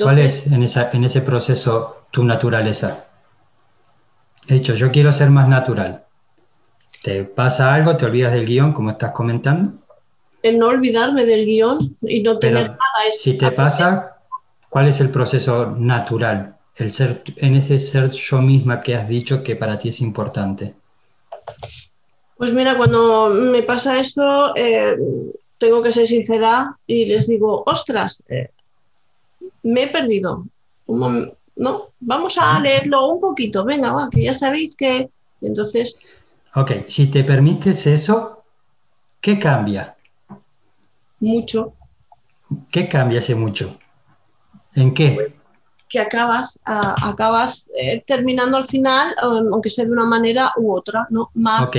¿Cuál es en, esa, en ese proceso tu naturaleza? De hecho, yo quiero ser más natural. ¿Te pasa algo? ¿Te olvidas del guion, como estás comentando? El no olvidarme del guion y no tener nada. si te pasa, ¿cuál es el proceso natural? el ser, en ese ser yo misma que has dicho que para ti es importante? Pues mira, cuando me pasa esto, eh, tengo que ser sincera y les digo, ostras, eh, me he perdido. no, vamos a leerlo un poquito, venga, va, que ya sabéis que... Entonces... Ok, si te permites eso, ¿qué cambia? Mucho. ¿Qué cambia ese mucho? ¿En qué? que acabas, acabas eh, terminando al final, aunque sea de una manera u otra, ¿no? Más,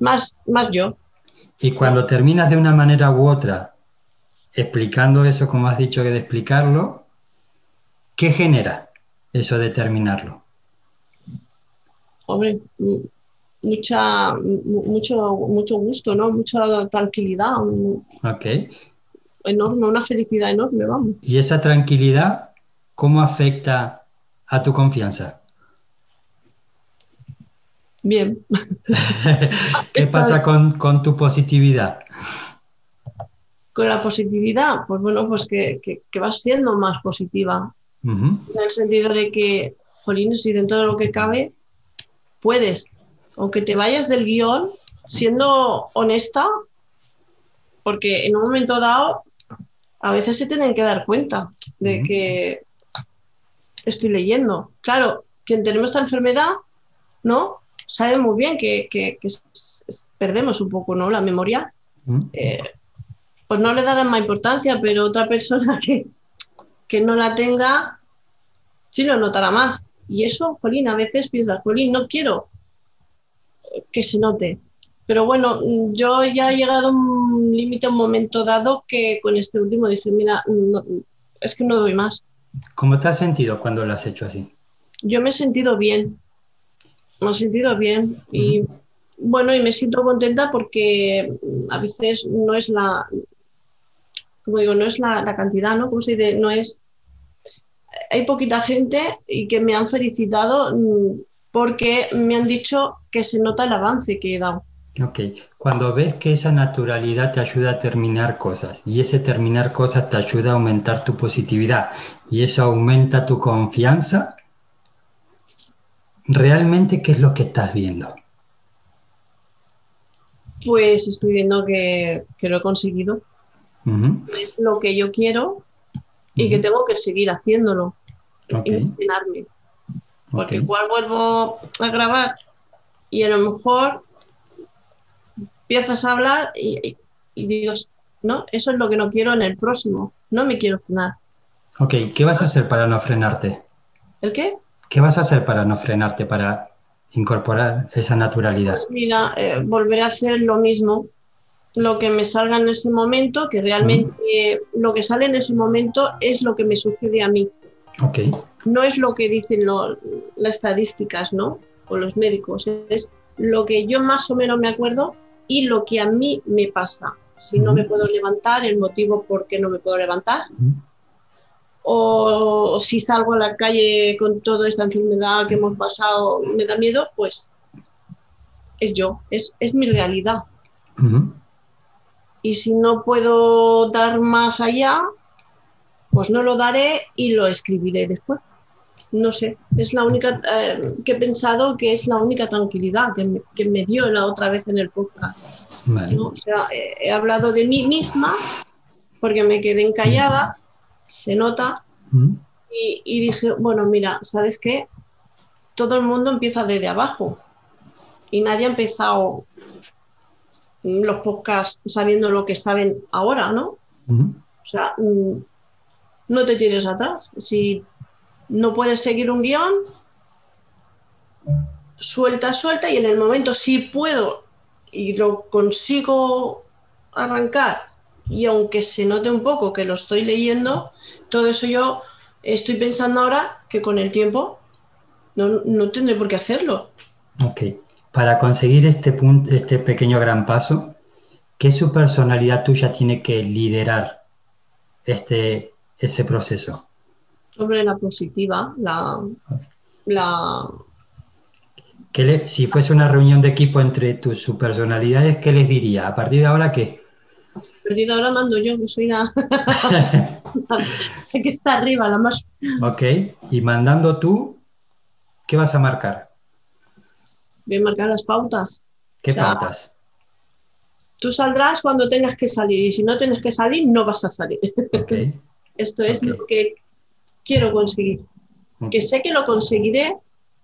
más, más yo. Y cuando terminas de una manera u otra, explicando eso como has dicho que de explicarlo, ¿qué genera eso de terminarlo? Hombre, mucha, mucho, mucho gusto, ¿no? Mucha tranquilidad. Ok. Enorme, una felicidad enorme, vamos. ¿Y esa tranquilidad ¿cómo afecta a tu confianza? Bien. ¿Qué pasa con, tu positividad? Con la positividad, pues bueno, pues que, vas siendo más positiva. En el sentido de que, jolín, si dentro de lo que cabe, puedes, aunque te vayas del guion, siendo honesta, porque en un momento dado a veces se tienen que dar cuenta de que estoy leyendo. Claro, quien tenemos esta enfermedad, ¿no? Sabe muy bien que, perdemos un poco, ¿no? La memoria. Mm. Eh, pues no le darán más importancia, pero otra persona que, que no la tenga, sí lo notará más. Y eso, Jolín, a veces piensas, Jolín, no quiero que se note. Pero bueno, yo ya he llegado a un límite, un momento dado, que con este último dije, mira, es que no doy más. ¿Cómo te has sentido cuando lo has hecho así? Yo me he sentido bien, me he sentido bien y bueno, y me siento contenta porque a veces no es la, como digo, no es la, cantidad, ¿no? Como se dice, no es, hay poquita gente y que me han felicitado mm, porque me han dicho que se nota el avance que he dado. Ok, cuando ves que esa naturalidad te ayuda a terminar cosas y ese terminar cosas te ayuda a aumentar tu positividad y eso aumenta tu confianza, ¿realmente qué es lo que estás viendo? Pues estoy viendo que, lo he conseguido. Es lo que yo quiero y que tengo que seguir haciéndolo. Okay. Porque igual vuelvo a grabar y a lo mejor empiezas a hablar y, dios no, eso es lo que no quiero en el próximo. No me quiero frenar. Ok, ¿qué vas a hacer para no frenarte? ¿El qué? ¿Qué vas a hacer para no frenarte, para incorporar esa naturalidad? Pues mira, eh, volveré a hacer lo mismo, lo que me salga en ese momento, que realmente lo que sale en ese momento es lo que me sucede a mí. Ok. No es lo que dicen las estadísticas, ¿no? O los médicos, es lo que yo más o menos me acuerdo y lo que a mí me pasa. Si no me puedo levantar, el motivo por qué no me puedo levantar. O, si salgo a la calle con toda esta enfermedad que hemos pasado, me da miedo, pues es yo, es, es mi realidad. Y si no puedo dar más allá, pues no lo daré y lo escribiré después no sé, es la única eh, que he pensado que es la única tranquilidad que me, dio la otra vez en el podcast. O sea, he hablado de mí misma porque me quedé encallada, se nota, mm. y, dije, bueno, mira, ¿sabes qué? Todo el mundo empieza desde abajo y nadie ha empezado los podcasts sabiendo lo que saben ahora, ¿no? Mm. O sea, mm, no te tires atrás. Si no puedes seguir un guion, suelta, suelta y en el momento si puedo y lo consigo arrancar y aunque se note un poco que lo estoy leyendo, todo eso yo estoy pensando ahora que con el tiempo no, tendré por qué hacerlo. Ok. Para conseguir este, punto, este pequeño gran paso, ¿qué su personalidad tuya tiene que liderar este, ese proceso? sobre la positiva, la... la... si fuese una reunión de equipo entre tus su personalidades, ¿qué les diría? ¿A partir de ahora qué? De ahora mando yo, que soy la... que está arriba, la más... Ok, y mandando tú, ¿qué vas a marcar? Voy a marcar las pautas. ¿Qué pautas? Tú saldrás cuando tengas que salir y si no tienes que salir, no vas a salir. Okay. Esto es lo que quiero conseguir. Que sé que lo conseguiré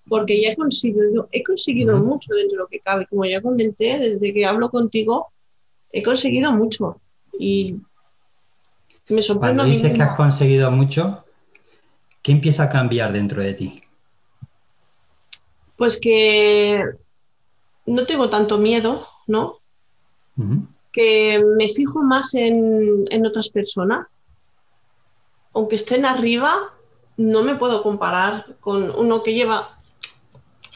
porque ya he conseguido, he conseguido mucho dentro de lo que cabe. Como ya comenté, desde que hablo contigo, he conseguido mucho. Y me sorprende. Cuando dices que has conseguido mucho, ¿qué empieza a cambiar dentro de ti? Pues que no tengo tanto miedo, ¿no? Que me fijo más en, en otras personas aunque estén arriba, no me puedo comparar con uno que lleva,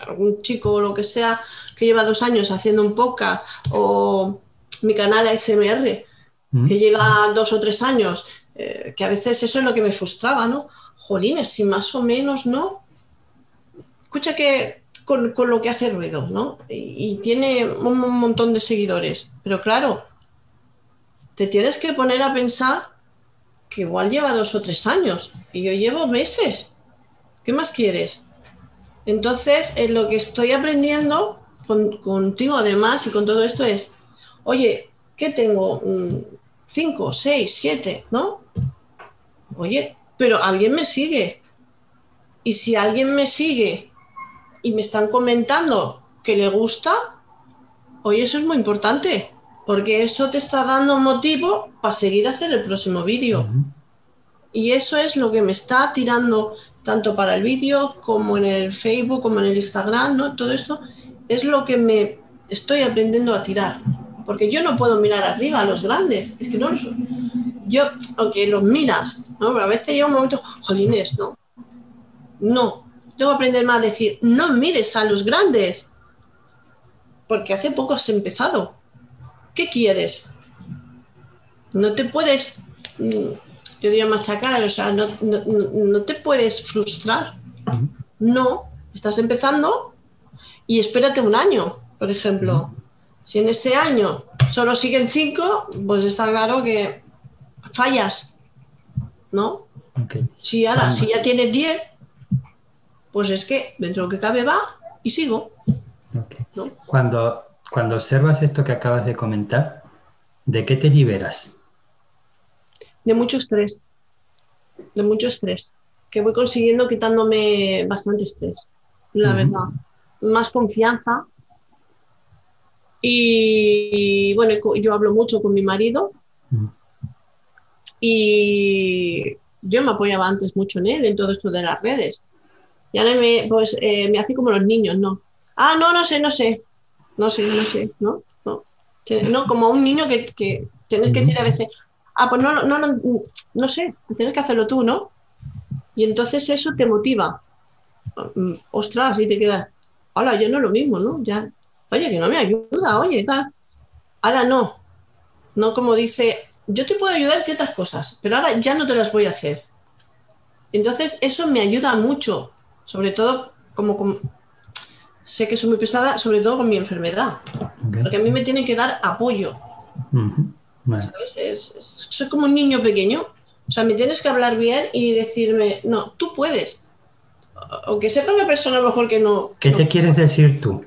algún chico o lo que sea, que lleva dos años haciendo un podcast o mi canal ASMR, mm. que lleva dos o tres años, eh, que a veces eso es lo que me frustraba, ¿no? Jolines, si más o menos, ¿no? Escucha que con, lo que hace ruido, ¿no? Y, tiene un montón de seguidores, pero claro, te tienes que poner a pensar que igual lleva dos o tres años y yo llevo meses. ¿Qué más quieres? Entonces, en lo que estoy aprendiendo contigo además y con todo esto es, oye, ¿qué tengo? Mm, cinco, seis, siete, ¿no? Oye, pero alguien me sigue. Y si alguien me sigue y me están comentando que le gusta, oye, eso es muy importante porque eso te está dando motivo para seguir a hacer el próximo vídeo. Y eso es lo que me está tirando tanto para el vídeo como en el Facebook, como en el Instagram, ¿no? Todo esto es lo que me estoy aprendiendo a tirar. Porque yo no puedo mirar arriba a los grandes. Es que no los... Yo, aunque los miras, ¿no? Pero a veces llega un momento, jolines, ¿no? No. Tengo que aprender más a decir, no mires a los grandes. Porque hace poco has empezado ¿Qué quieres? No te puedes, mm, yo diría machacar, o sea, no, te puedes frustrar. No, estás empezando y espérate un año, por ejemplo. Si en ese año solo siguen cinco, pues está claro que fallas, ¿no? Si ahora, si ya tienes diez, pues es que dentro de lo que cabe va y sigo. Cuando, cuando observas esto que acabas de comentar, ¿de qué te liberas? De mucho estrés. De mucho estrés. Que voy consiguiendo quitándome bastante estrés, la verdad. Más confianza. Y bueno, yo hablo mucho con mi marido. Y yo me apoyaba antes mucho en él, en todo esto de las redes. Y ahora me, pues, eh, me hace como los niños, ¿no? Ah, no, no sé, no sé. No sé, no sé, ¿no? No, no como un niño que, que tienes que decir a veces, ah, pues no, no, no, no sé, tienes que hacerlo tú, ¿no? Y entonces eso te motiva. Mm, ostras, y te quedas, hola, yo no lo mismo, ¿no? Ya, oye, que no me ayuda, oye, tal. Ahora no. No como dice, yo te puedo ayudar en ciertas cosas, pero ahora ya no te las voy a hacer. Entonces, eso me ayuda mucho, sobre todo como, sé que soy muy pesada, sobre todo con mi enfermedad, porque a mí me tiene que dar apoyo. soy como un niño pequeño, o sea, me tienes que hablar bien y decirme, no, tú puedes. Aunque sepa la persona mejor que no. ¿Qué te quieres decir tú?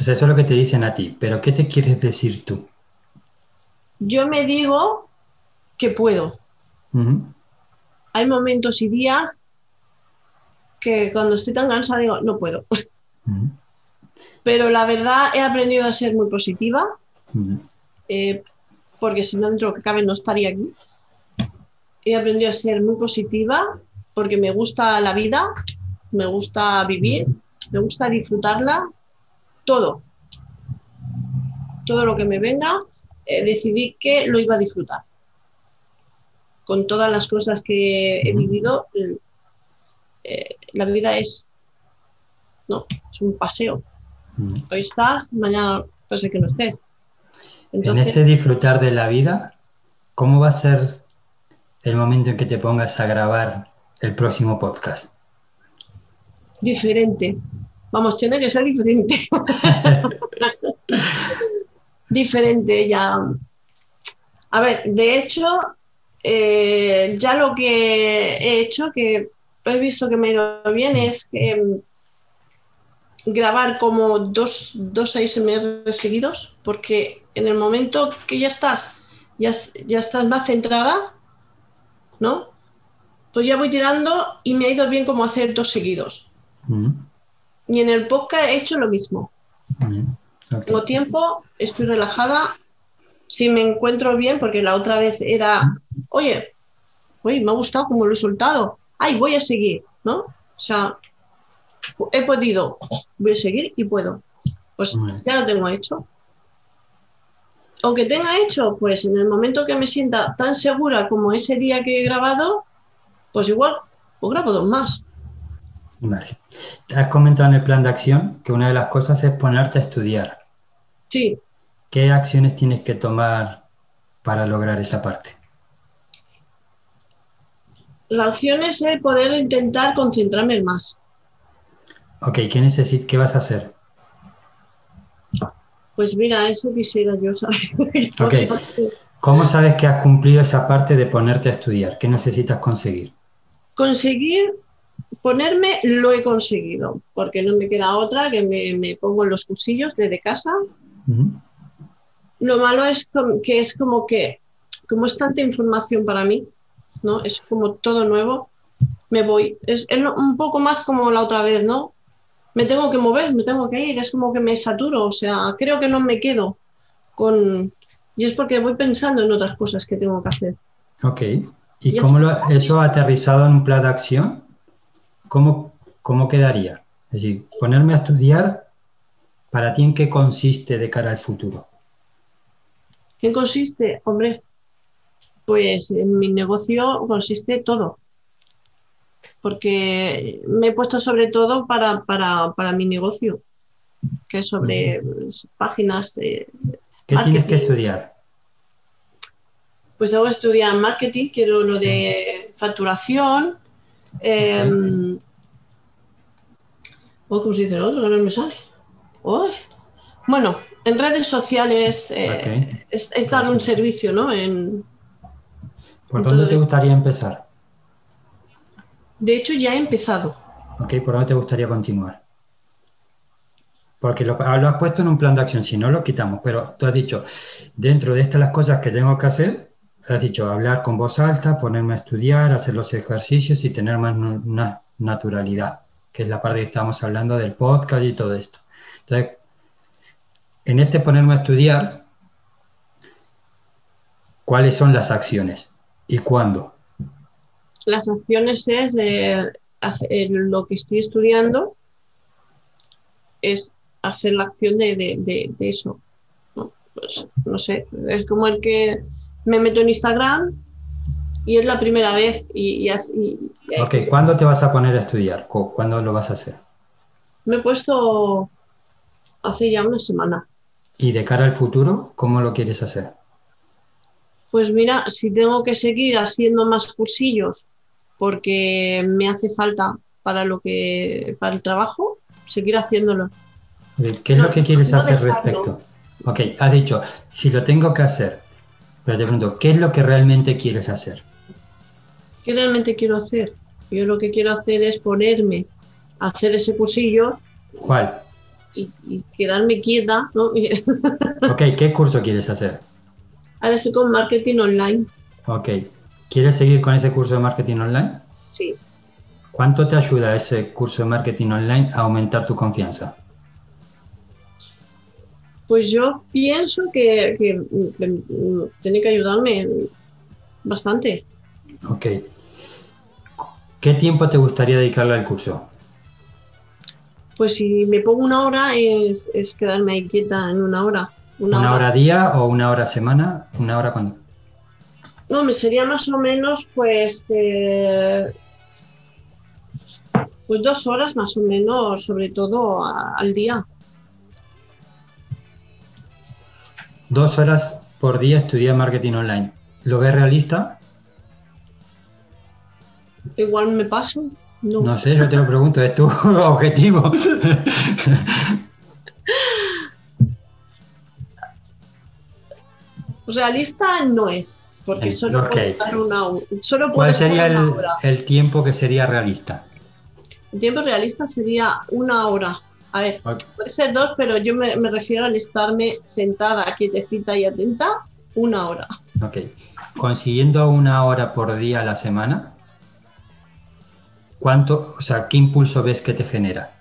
O sea, eso es lo que te dicen a ti, pero ¿qué te quieres decir tú? Yo me digo que puedo. Hay momentos y días que cuando estoy tan cansada digo, no puedo. Pero la verdad he aprendido a ser muy positiva, eh, porque si no, dentro que cabe, no estaría aquí. He aprendido a ser muy positiva porque me gusta la vida, me gusta vivir, me gusta disfrutarla, todo. Todo lo que me venga, eh, decidí que lo iba a disfrutar. Con todas las cosas que he vivido, eh, la vida es, no, es un paseo. Mm. Hoy estás, mañana ser que no estés. en este disfrutar de la vida, ¿cómo va a ser el momento en que te pongas a grabar el próximo podcast? Diferente. Vamos, tiene que ser diferente. diferente ya. A ver, de hecho, eh, ya lo que he hecho, que he visto que me ido bien, es que mm, grabar como dos, dos ASMR seguidos, porque en el momento que ya estás, ya, ya estás más centrada, ¿no? Pues ya voy tirando y me ha ido bien como hacer dos seguidos. Mm. Y en el podcast he hecho lo mismo. Tengo tiempo, estoy relajada. Si me encuentro bien, porque la otra vez era, oye, oye, me ha gustado como lo he soltado. Ay, voy a seguir, ¿no? O sea, he podido, voy a seguir y puedo. Pues ya lo tengo hecho. Aunque tenga hecho, pues en el momento que me sienta tan segura como ese día que he grabado, pues igual, pues grabo dos más. Vale. Has comentado en el plan de acción que una de las cosas es ponerte a estudiar. Sí. ¿Qué acciones tienes que tomar para lograr esa parte? La acción es el poder intentar concentrarme más. Ok, ¿qué necesitas? ¿Qué vas a hacer? Pues mira, eso quisiera yo saber. Ok. ¿Cómo sabes que has cumplido esa parte de ponerte a estudiar? ¿Qué necesitas conseguir? Conseguir ponerme lo he conseguido, porque no me queda otra que me, me pongo en los cursillos desde casa lo malo es que es como que, como es tanta información para mí, ¿no? Es como todo nuevo, me voy. Es, un poco más como la otra vez, ¿no? Me tengo que mover, me tengo que ir, es como que me saturo, o sea, creo que no me quedo con... Y es porque voy pensando en otras cosas que tengo que hacer. Ok. ¿Y, cómo lo, eso aterrizado en un plan de acción? ¿Cómo, ¿Cómo quedaría? Es decir, ponerme a estudiar, ¿para ti en qué consiste de cara al futuro? ¿Qué consiste? Hombre, pues en mi negocio consiste todo. Porque me he puesto sobre todo para, mi negocio, que es sobre páginas de... ¿Qué tienes que estudiar? Pues tengo que estudiar marketing, quiero lo de facturación. Eh, ¿Cómo se dice el otro? Que no me sale. Bueno, En redes sociales eh, es, dar un servicio, ¿no? En, ¿Por dónde te gustaría empezar? De hecho, ya he empezado. Ok, ¿por dónde te gustaría continuar? Porque lo, lo, has puesto en un plan de acción, si no lo quitamos, pero tú has dicho, dentro de estas las cosas que tengo que hacer, has dicho hablar con voz alta, ponerme a estudiar, hacer los ejercicios y tener más naturalidad, que es la parte que estamos hablando del podcast y todo esto. Entonces, en este ponerme a estudiar, ¿cuáles son las acciones y cuándo? Las acciones es lo que estoy estudiando, es hacer la acción de, eso. Pues, no sé, es como el que me meto en Instagram y es la primera vez y, así. ok, ¿cuándo te vas a poner a estudiar? ¿Cuándo lo vas a hacer? Me he puesto hace ya una semana. ¿Y de cara al futuro, cómo lo quieres hacer? Pues mira, si tengo que seguir haciendo más cursillos porque me hace falta para lo que para el trabajo, seguir haciéndolo. ¿Qué es lo que quieres hacer respecto? Ok, has dicho, si lo tengo que hacer, pero te pregunto, ¿qué es lo que realmente quieres hacer? ¿Qué realmente quiero hacer? Yo lo que quiero hacer es ponerme a hacer ese cursillo. ¿Cuál? Y, quedarme quieta, ¿no? ok, ¿qué curso quieres hacer? Ahora estoy con marketing online. Ok, ¿quieres seguir con ese curso de marketing online? Sí. ¿Cuánto te ayuda ese curso de marketing online a aumentar tu confianza? Pues yo pienso que, tiene que ayudarme bastante. Ok. ¿Qué tiempo te gustaría dedicarle al curso? Pues si me pongo una hora es, quedarme ahí quieta en una hora. ¿Una, hora. día o una hora semana? ¿Una hora cuándo? No, me sería más o menos pues eh, pues dos horas más o menos, sobre todo al día. Dos horas por día estudiar marketing online. ¿Lo ves realista? Igual me paso. No. sé, yo te lo pregunto, es tu objetivo. realista no es, porque solo puedo dar una solo ¿Cuál sería el, el, tiempo que sería realista? El tiempo realista sería una hora. A ver, puede ser dos, pero yo me, refiero al estarme sentada, quietecita y atenta, una hora. Ok. Consiguiendo una hora por día a la semana, ¿cuánto, o sea, qué impulso ves que te genera?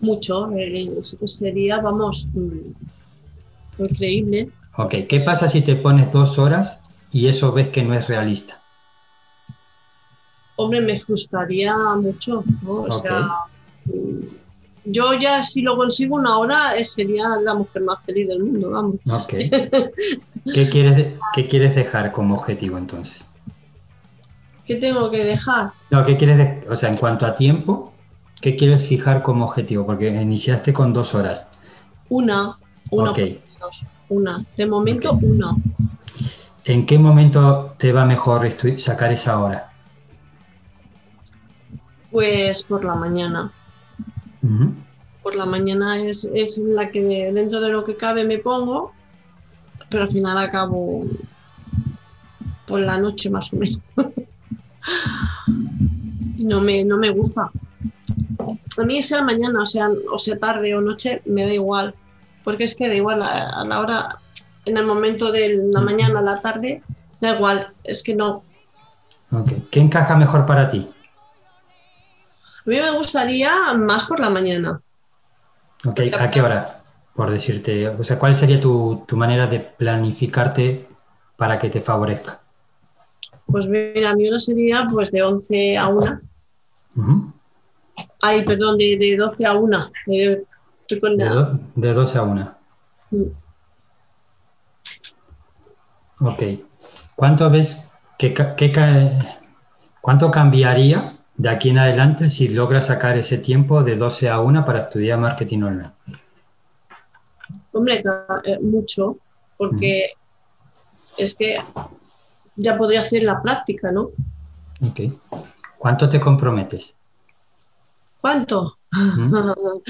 Mucho. Eh, sería, vamos, mm, increíble. Ok. ¿Qué pasa si te pones dos horas y eso ves que no es realista? Hombre, me frustraría mucho, ¿no? O sea yo ya si lo consigo una hora eh, sería la mujer más feliz del mundo, vamos. Ok. ¿Qué quieres, ¿Qué quieres dejar como objetivo entonces? ¿Qué tengo que dejar? No, ¿qué quieres, o sea, en cuanto a tiempo, ¿qué quieres fijar como objetivo? Porque iniciaste con dos horas. Una, una, una. De momento, una. ¿En qué momento te va mejor sacar esa hora? Pues por la mañana. Por la mañana es, la que dentro de lo que cabe me pongo, pero al final acabo por la noche más o menos. no, me, no me gusta. A mí sea mañana, o sea, o sea tarde o noche, me da igual. Porque es que da igual a, la hora, en el momento de la mañana, a la tarde, da igual, es que no. ¿Qué encaja mejor para ti? A mí me gustaría más por la mañana. Ok, ¿a qué hora? Por decirte, o sea, ¿cuál sería tu, manera de planificarte para que te favorezca? Pues mira, a mí una sería pues de 11 a 1. Ay, perdón, de, 12 a 1. de, 12 a 1. Mm. Ok. ¿Cuánto ves que, cuánto cambiaría de aquí en adelante si logras sacar ese tiempo de 12 a 1 para estudiar marketing online? Hombre, eh, mucho, porque es que ya podría hacer la práctica, ¿no? Ok. ¿Cuánto te comprometes? ¿Cuánto?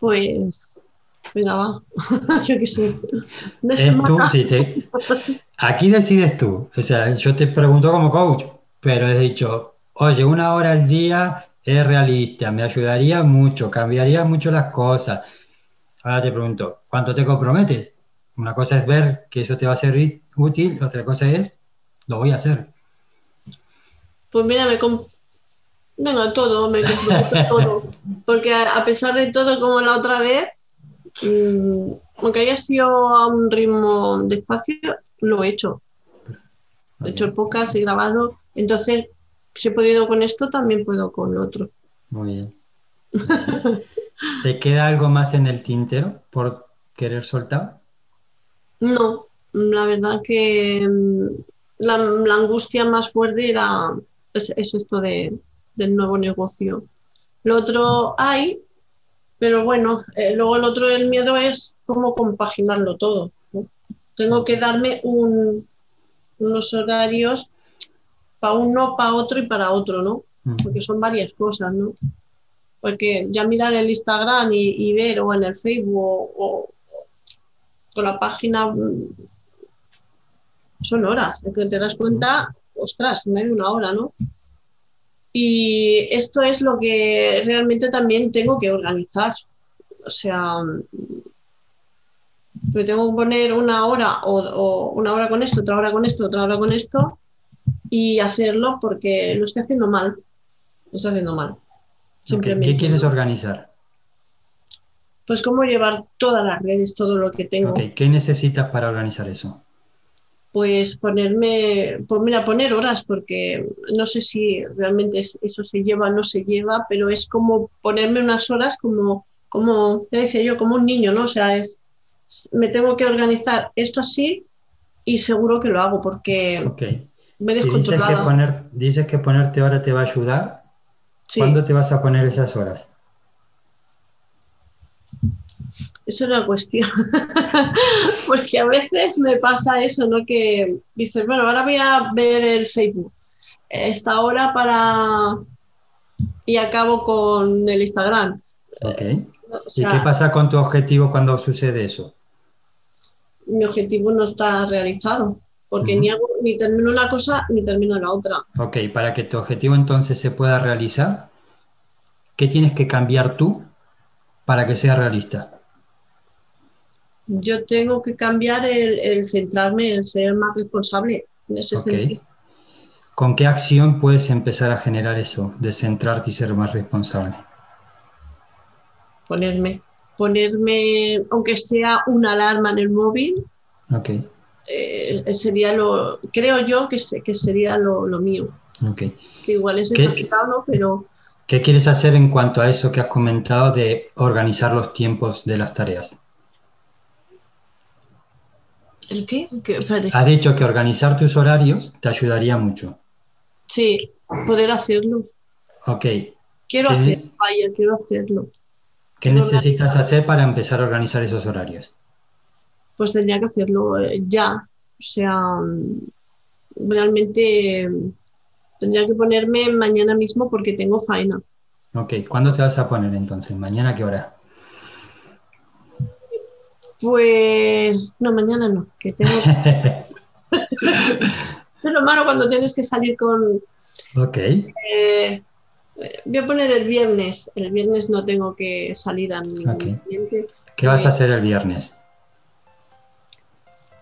Pues, venga, va. yo qué sé. Aquí decides tú. O sea, yo te pregunto como coach, pero he dicho, oye, una hora al día es realista, me ayudaría mucho, cambiaría mucho las cosas. Ahora te pregunto, ¿cuánto te comprometes? Una cosa es ver que eso te va a ser útil, otra cosa es, lo voy a hacer. Pues mira, me Venga, todo, me comprometo todo. Porque a, pesar de todo, como la otra vez, mm, aunque haya sido a un ritmo despacio, lo he hecho. He hecho el podcast, he grabado. Entonces, si he podido con esto, también puedo con otro. Muy bien. ¿Te queda algo más en el tintero por querer soltar? No, la verdad que mm, la, angustia más fuerte era es, esto de, del nuevo negocio. Lo otro hay, pero bueno, eh, luego el otro, el miedo es cómo compaginarlo todo. Tengo que darme un, unos horarios para uno, para otro y para otro, ¿no? Porque son varias cosas, ¿no? Porque ya mirar el Instagram y, ver o en el Facebook o, con la página mm, son horas, es que te das cuenta, ostras, me una hora, ¿no? Y esto es lo que realmente también tengo que organizar. O sea, me tengo que poner una hora o, o, una hora con esto, otra hora con esto, otra hora con esto, y hacerlo porque lo estoy haciendo mal. Lo estoy haciendo mal. ¿Qué quieres organizar? Pues cómo llevar todas las redes, todo lo que tengo. ¿Qué necesitas para organizar eso? Pues ponerme, pues mira, poner horas, porque no sé si realmente eso se lleva o no se lleva, pero es como ponerme unas horas como, como, ya decía yo, como un niño, ¿no? O sea, es, me tengo que organizar esto así y seguro que lo hago, porque me Dices que, poner, dices que ponerte hora te va a ayudar. ¿Cuándo te vas a poner esas horas? Esa es la cuestión. Porque a veces me pasa eso, ¿no? Que dices, bueno, ahora voy a ver el Facebook. Esta hora para. Y acabo con el Instagram. Ok. ¿Y qué pasa con tu objetivo cuando sucede eso? Mi objetivo no está realizado porque ni, ni termino una cosa ni termino la otra. Ok, para que tu objetivo entonces se pueda realizar, ¿qué tienes que cambiar tú para que sea realista? Yo tengo que cambiar el, centrarme en ser más responsable en ese sentido. ¿Con qué acción puedes empezar a generar eso, de centrarte y ser más responsable? Ponerme, ponerme, aunque sea una alarma en el móvil. Ok eh, sería lo, creo yo que, que sería lo, mío. Que igual es desaplicado, pero... ¿Qué quieres hacer en cuanto a eso que has comentado de organizar los tiempos de las tareas? ¿El qué? Has dicho que organizar tus horarios te ayudaría mucho. Sí, poder hacerlo. Ok. Quiero hacerlo, vaya, quiero hacerlo. ¿Qué necesitas hacer para empezar a organizar esos horarios? Pues tendría que hacerlo eh, ya. O sea, realmente tendría que ponerme mañana mismo porque tengo faena. Ok, ¿cuándo te vas a poner entonces? ¿Mañana a qué hora? Pues no, mañana no, que tengo... es lo malo cuando tienes que salir con... Ok. Eh, voy a poner el viernes. El viernes no tengo que salir a ningún cliente. ¿Qué vas a hacer el viernes?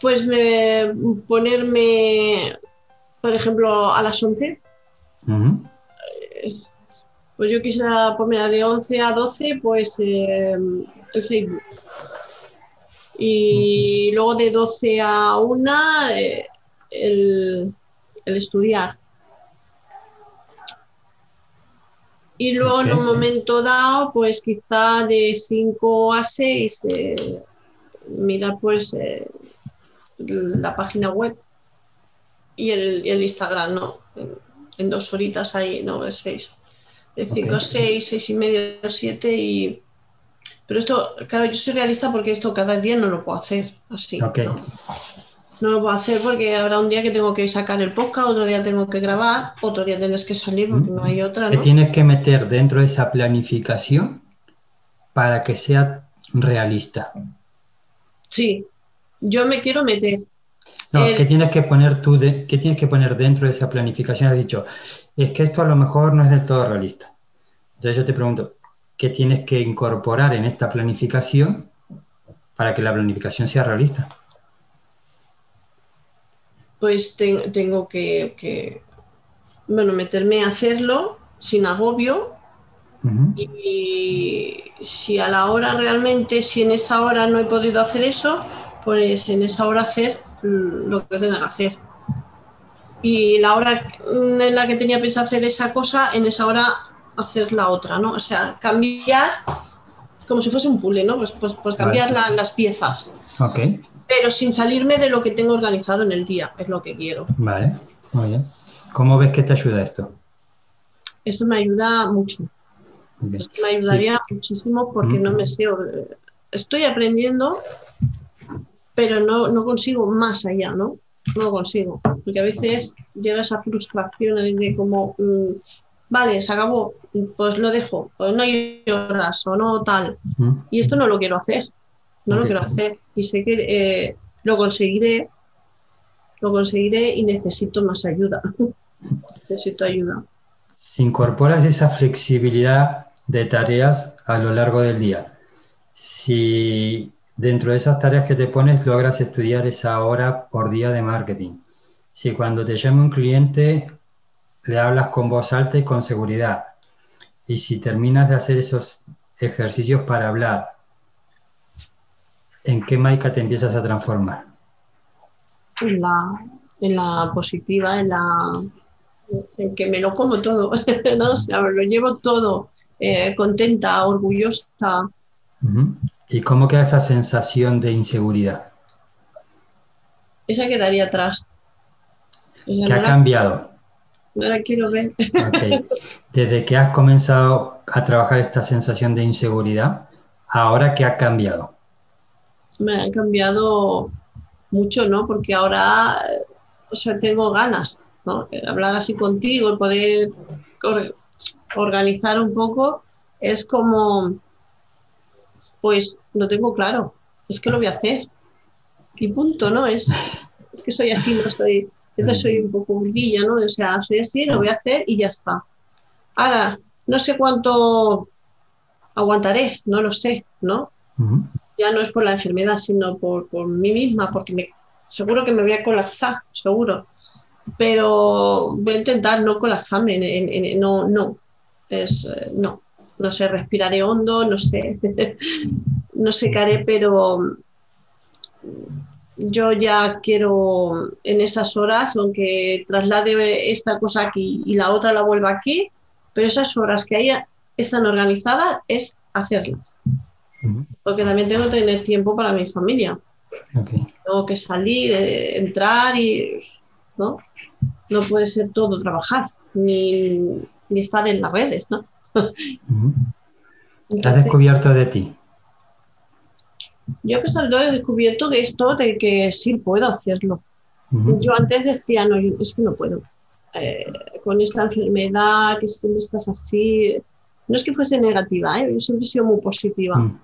Pues me, ponerme, por ejemplo, a las 11. Pues yo quisiera poner de 11 a 12, pues eh, el Facebook. Y luego de 12 a 1, eh, el, estudiar. Y luego en un momento dado, pues quizá de 5 a 6, eh, mirar pues la página web y el, Instagram, no. En, dos horitas ahí, no, es seis. De cinco a seis, seis y medio, siete y... Pero esto, claro, yo soy realista porque esto cada día no lo puedo hacer así. ¿no? lo puedo hacer porque habrá un día que tengo que sacar el podcast, otro día tengo que grabar, otro día tienes que salir porque no hay otra. ¿no? tienes que meter dentro de esa planificación para que sea realista? Sí, yo me quiero meter. No, ¿qué tienes que poner tú, de, qué tienes que poner dentro de esa planificación? Has dicho, es que esto a lo mejor no es del todo realista. Entonces yo te pregunto, ¿qué tienes que incorporar en esta planificación para que la planificación sea realista? Pues tengo que, bueno, meterme a hacerlo sin agobio. Y si a la hora realmente, si en esa hora no he podido hacer eso, pues en esa hora hacer lo que tenga que hacer. Y la hora en la que tenía pensado hacer esa cosa, en esa hora hacer la otra, ¿no? O sea, cambiar como si fuese un puzzle, ¿no? Pues, pues, pues cambiar las piezas. Ok. Pero sin salirme de lo que tengo organizado en el día, es lo que quiero. Vale, muy bien. ¿Cómo ves que te ayuda esto? Esto me ayuda mucho. Esto me ayudaría muchísimo porque no me sé. Estoy aprendiendo, pero no, no consigo más allá, ¿no? No lo consigo. Porque a veces llega esa frustración de como, mm, vale, se acabó, pues lo dejo, pues no hay horas o no tal. Y esto no lo quiero hacer, no lo quiero hacer. Y sé que eh, lo conseguiré, lo conseguiré y necesito más ayuda. necesito ayuda. Si incorporas esa flexibilidad de tareas a lo largo del día, si dentro de esas tareas que te pones logras estudiar esa hora por día de marketing, si cuando te llama un cliente le hablas con voz alta y con seguridad. Y si terminas de hacer esos ejercicios para hablar, ¿en qué Maika te empiezas a transformar? En la, en la positiva, en la en que me lo como todo, ¿no? O lo llevo todo eh, contenta, orgullosa. ¿Y cómo queda esa sensación de inseguridad? Esa quedaría atrás. ¿Qué ha cambiado? no la quiero ver. Desde que has comenzado a trabajar esta sensación de inseguridad, ¿ahora qué ha cambiado? Me ha cambiado mucho, ¿no? Porque ahora, o sea, tengo ganas, ¿no? Hablar así contigo, poder organizar un poco, es como, pues lo tengo claro, es que lo voy a hacer. Y punto, ¿no? Es, es que soy así, no estoy entonces soy un poco burguilla, ¿no? O sea, soy así, lo voy a hacer y ya está. Ahora, no sé cuánto aguantaré, no lo sé, ¿no? Ya no es por la enfermedad, sino por, por mí misma, porque me, seguro que me voy a colapsar, seguro. Pero voy a intentar no colapsarme, no, no. Es, eh, no, no sé, respiraré hondo, no sé, no sé qué haré, pero yo ya quiero en esas horas, aunque traslade esta cosa aquí y la otra la vuelva aquí, pero esas horas que haya están organizadas es hacerlas. Porque también tengo que tener tiempo para mi familia. Tengo que salir, eh, entrar y ¿no? no puede ser todo trabajar, ni, estar en las redes, ¿no? ¿Qué has descubierto de ti? Yo a pesar de todo he descubierto de esto de que sí puedo hacerlo. Yo antes decía, no, es que no puedo. Eh, con esta enfermedad, que siempre estás así. No es que fuese negativa, ¿eh? yo siempre he sido muy positiva. Mm.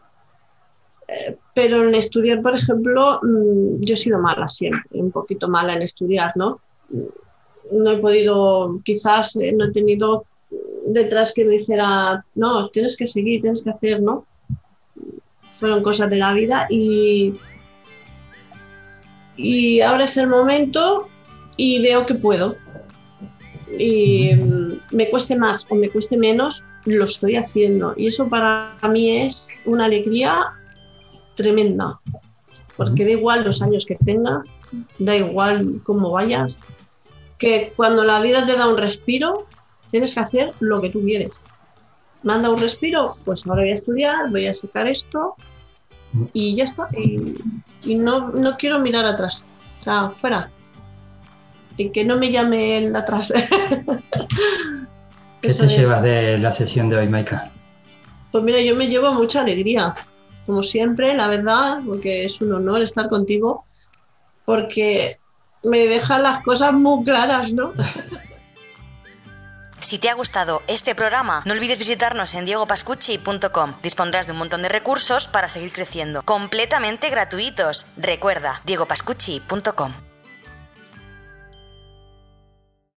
Eh, pero en estudiar, por ejemplo, mm, yo he sido mala siempre, un poquito mala en estudiar, ¿no? No he podido, quizás no he tenido detrás que me dijera, no, tienes que seguir, tienes que hacer, ¿no? fueron cosas de la vida y, y ahora es el momento y veo que puedo. Y me cueste más o me cueste menos, lo estoy haciendo. Y eso para mí es una alegría tremenda. Porque da igual los años que tengas, da igual cómo vayas, que cuando la vida te da un respiro, tienes que hacer lo que tú quieres manda un respiro, pues ahora voy a estudiar, voy a sacar esto y ya está. Y, no, no, quiero mirar atrás. O sea, fuera. Y que no me llame el de atrás. ¿Qué te llevas de la sesión de hoy, Maika? Pues mira, yo me llevo mucha alegría, como siempre, la verdad, porque es un honor estar contigo, porque me dejan las cosas muy claras, ¿no? Si te ha gustado este programa, no olvides visitarnos en diegopascucci.com. Dispondrás de un montón de recursos para seguir creciendo, completamente gratuitos. Recuerda, diegopascucci.com.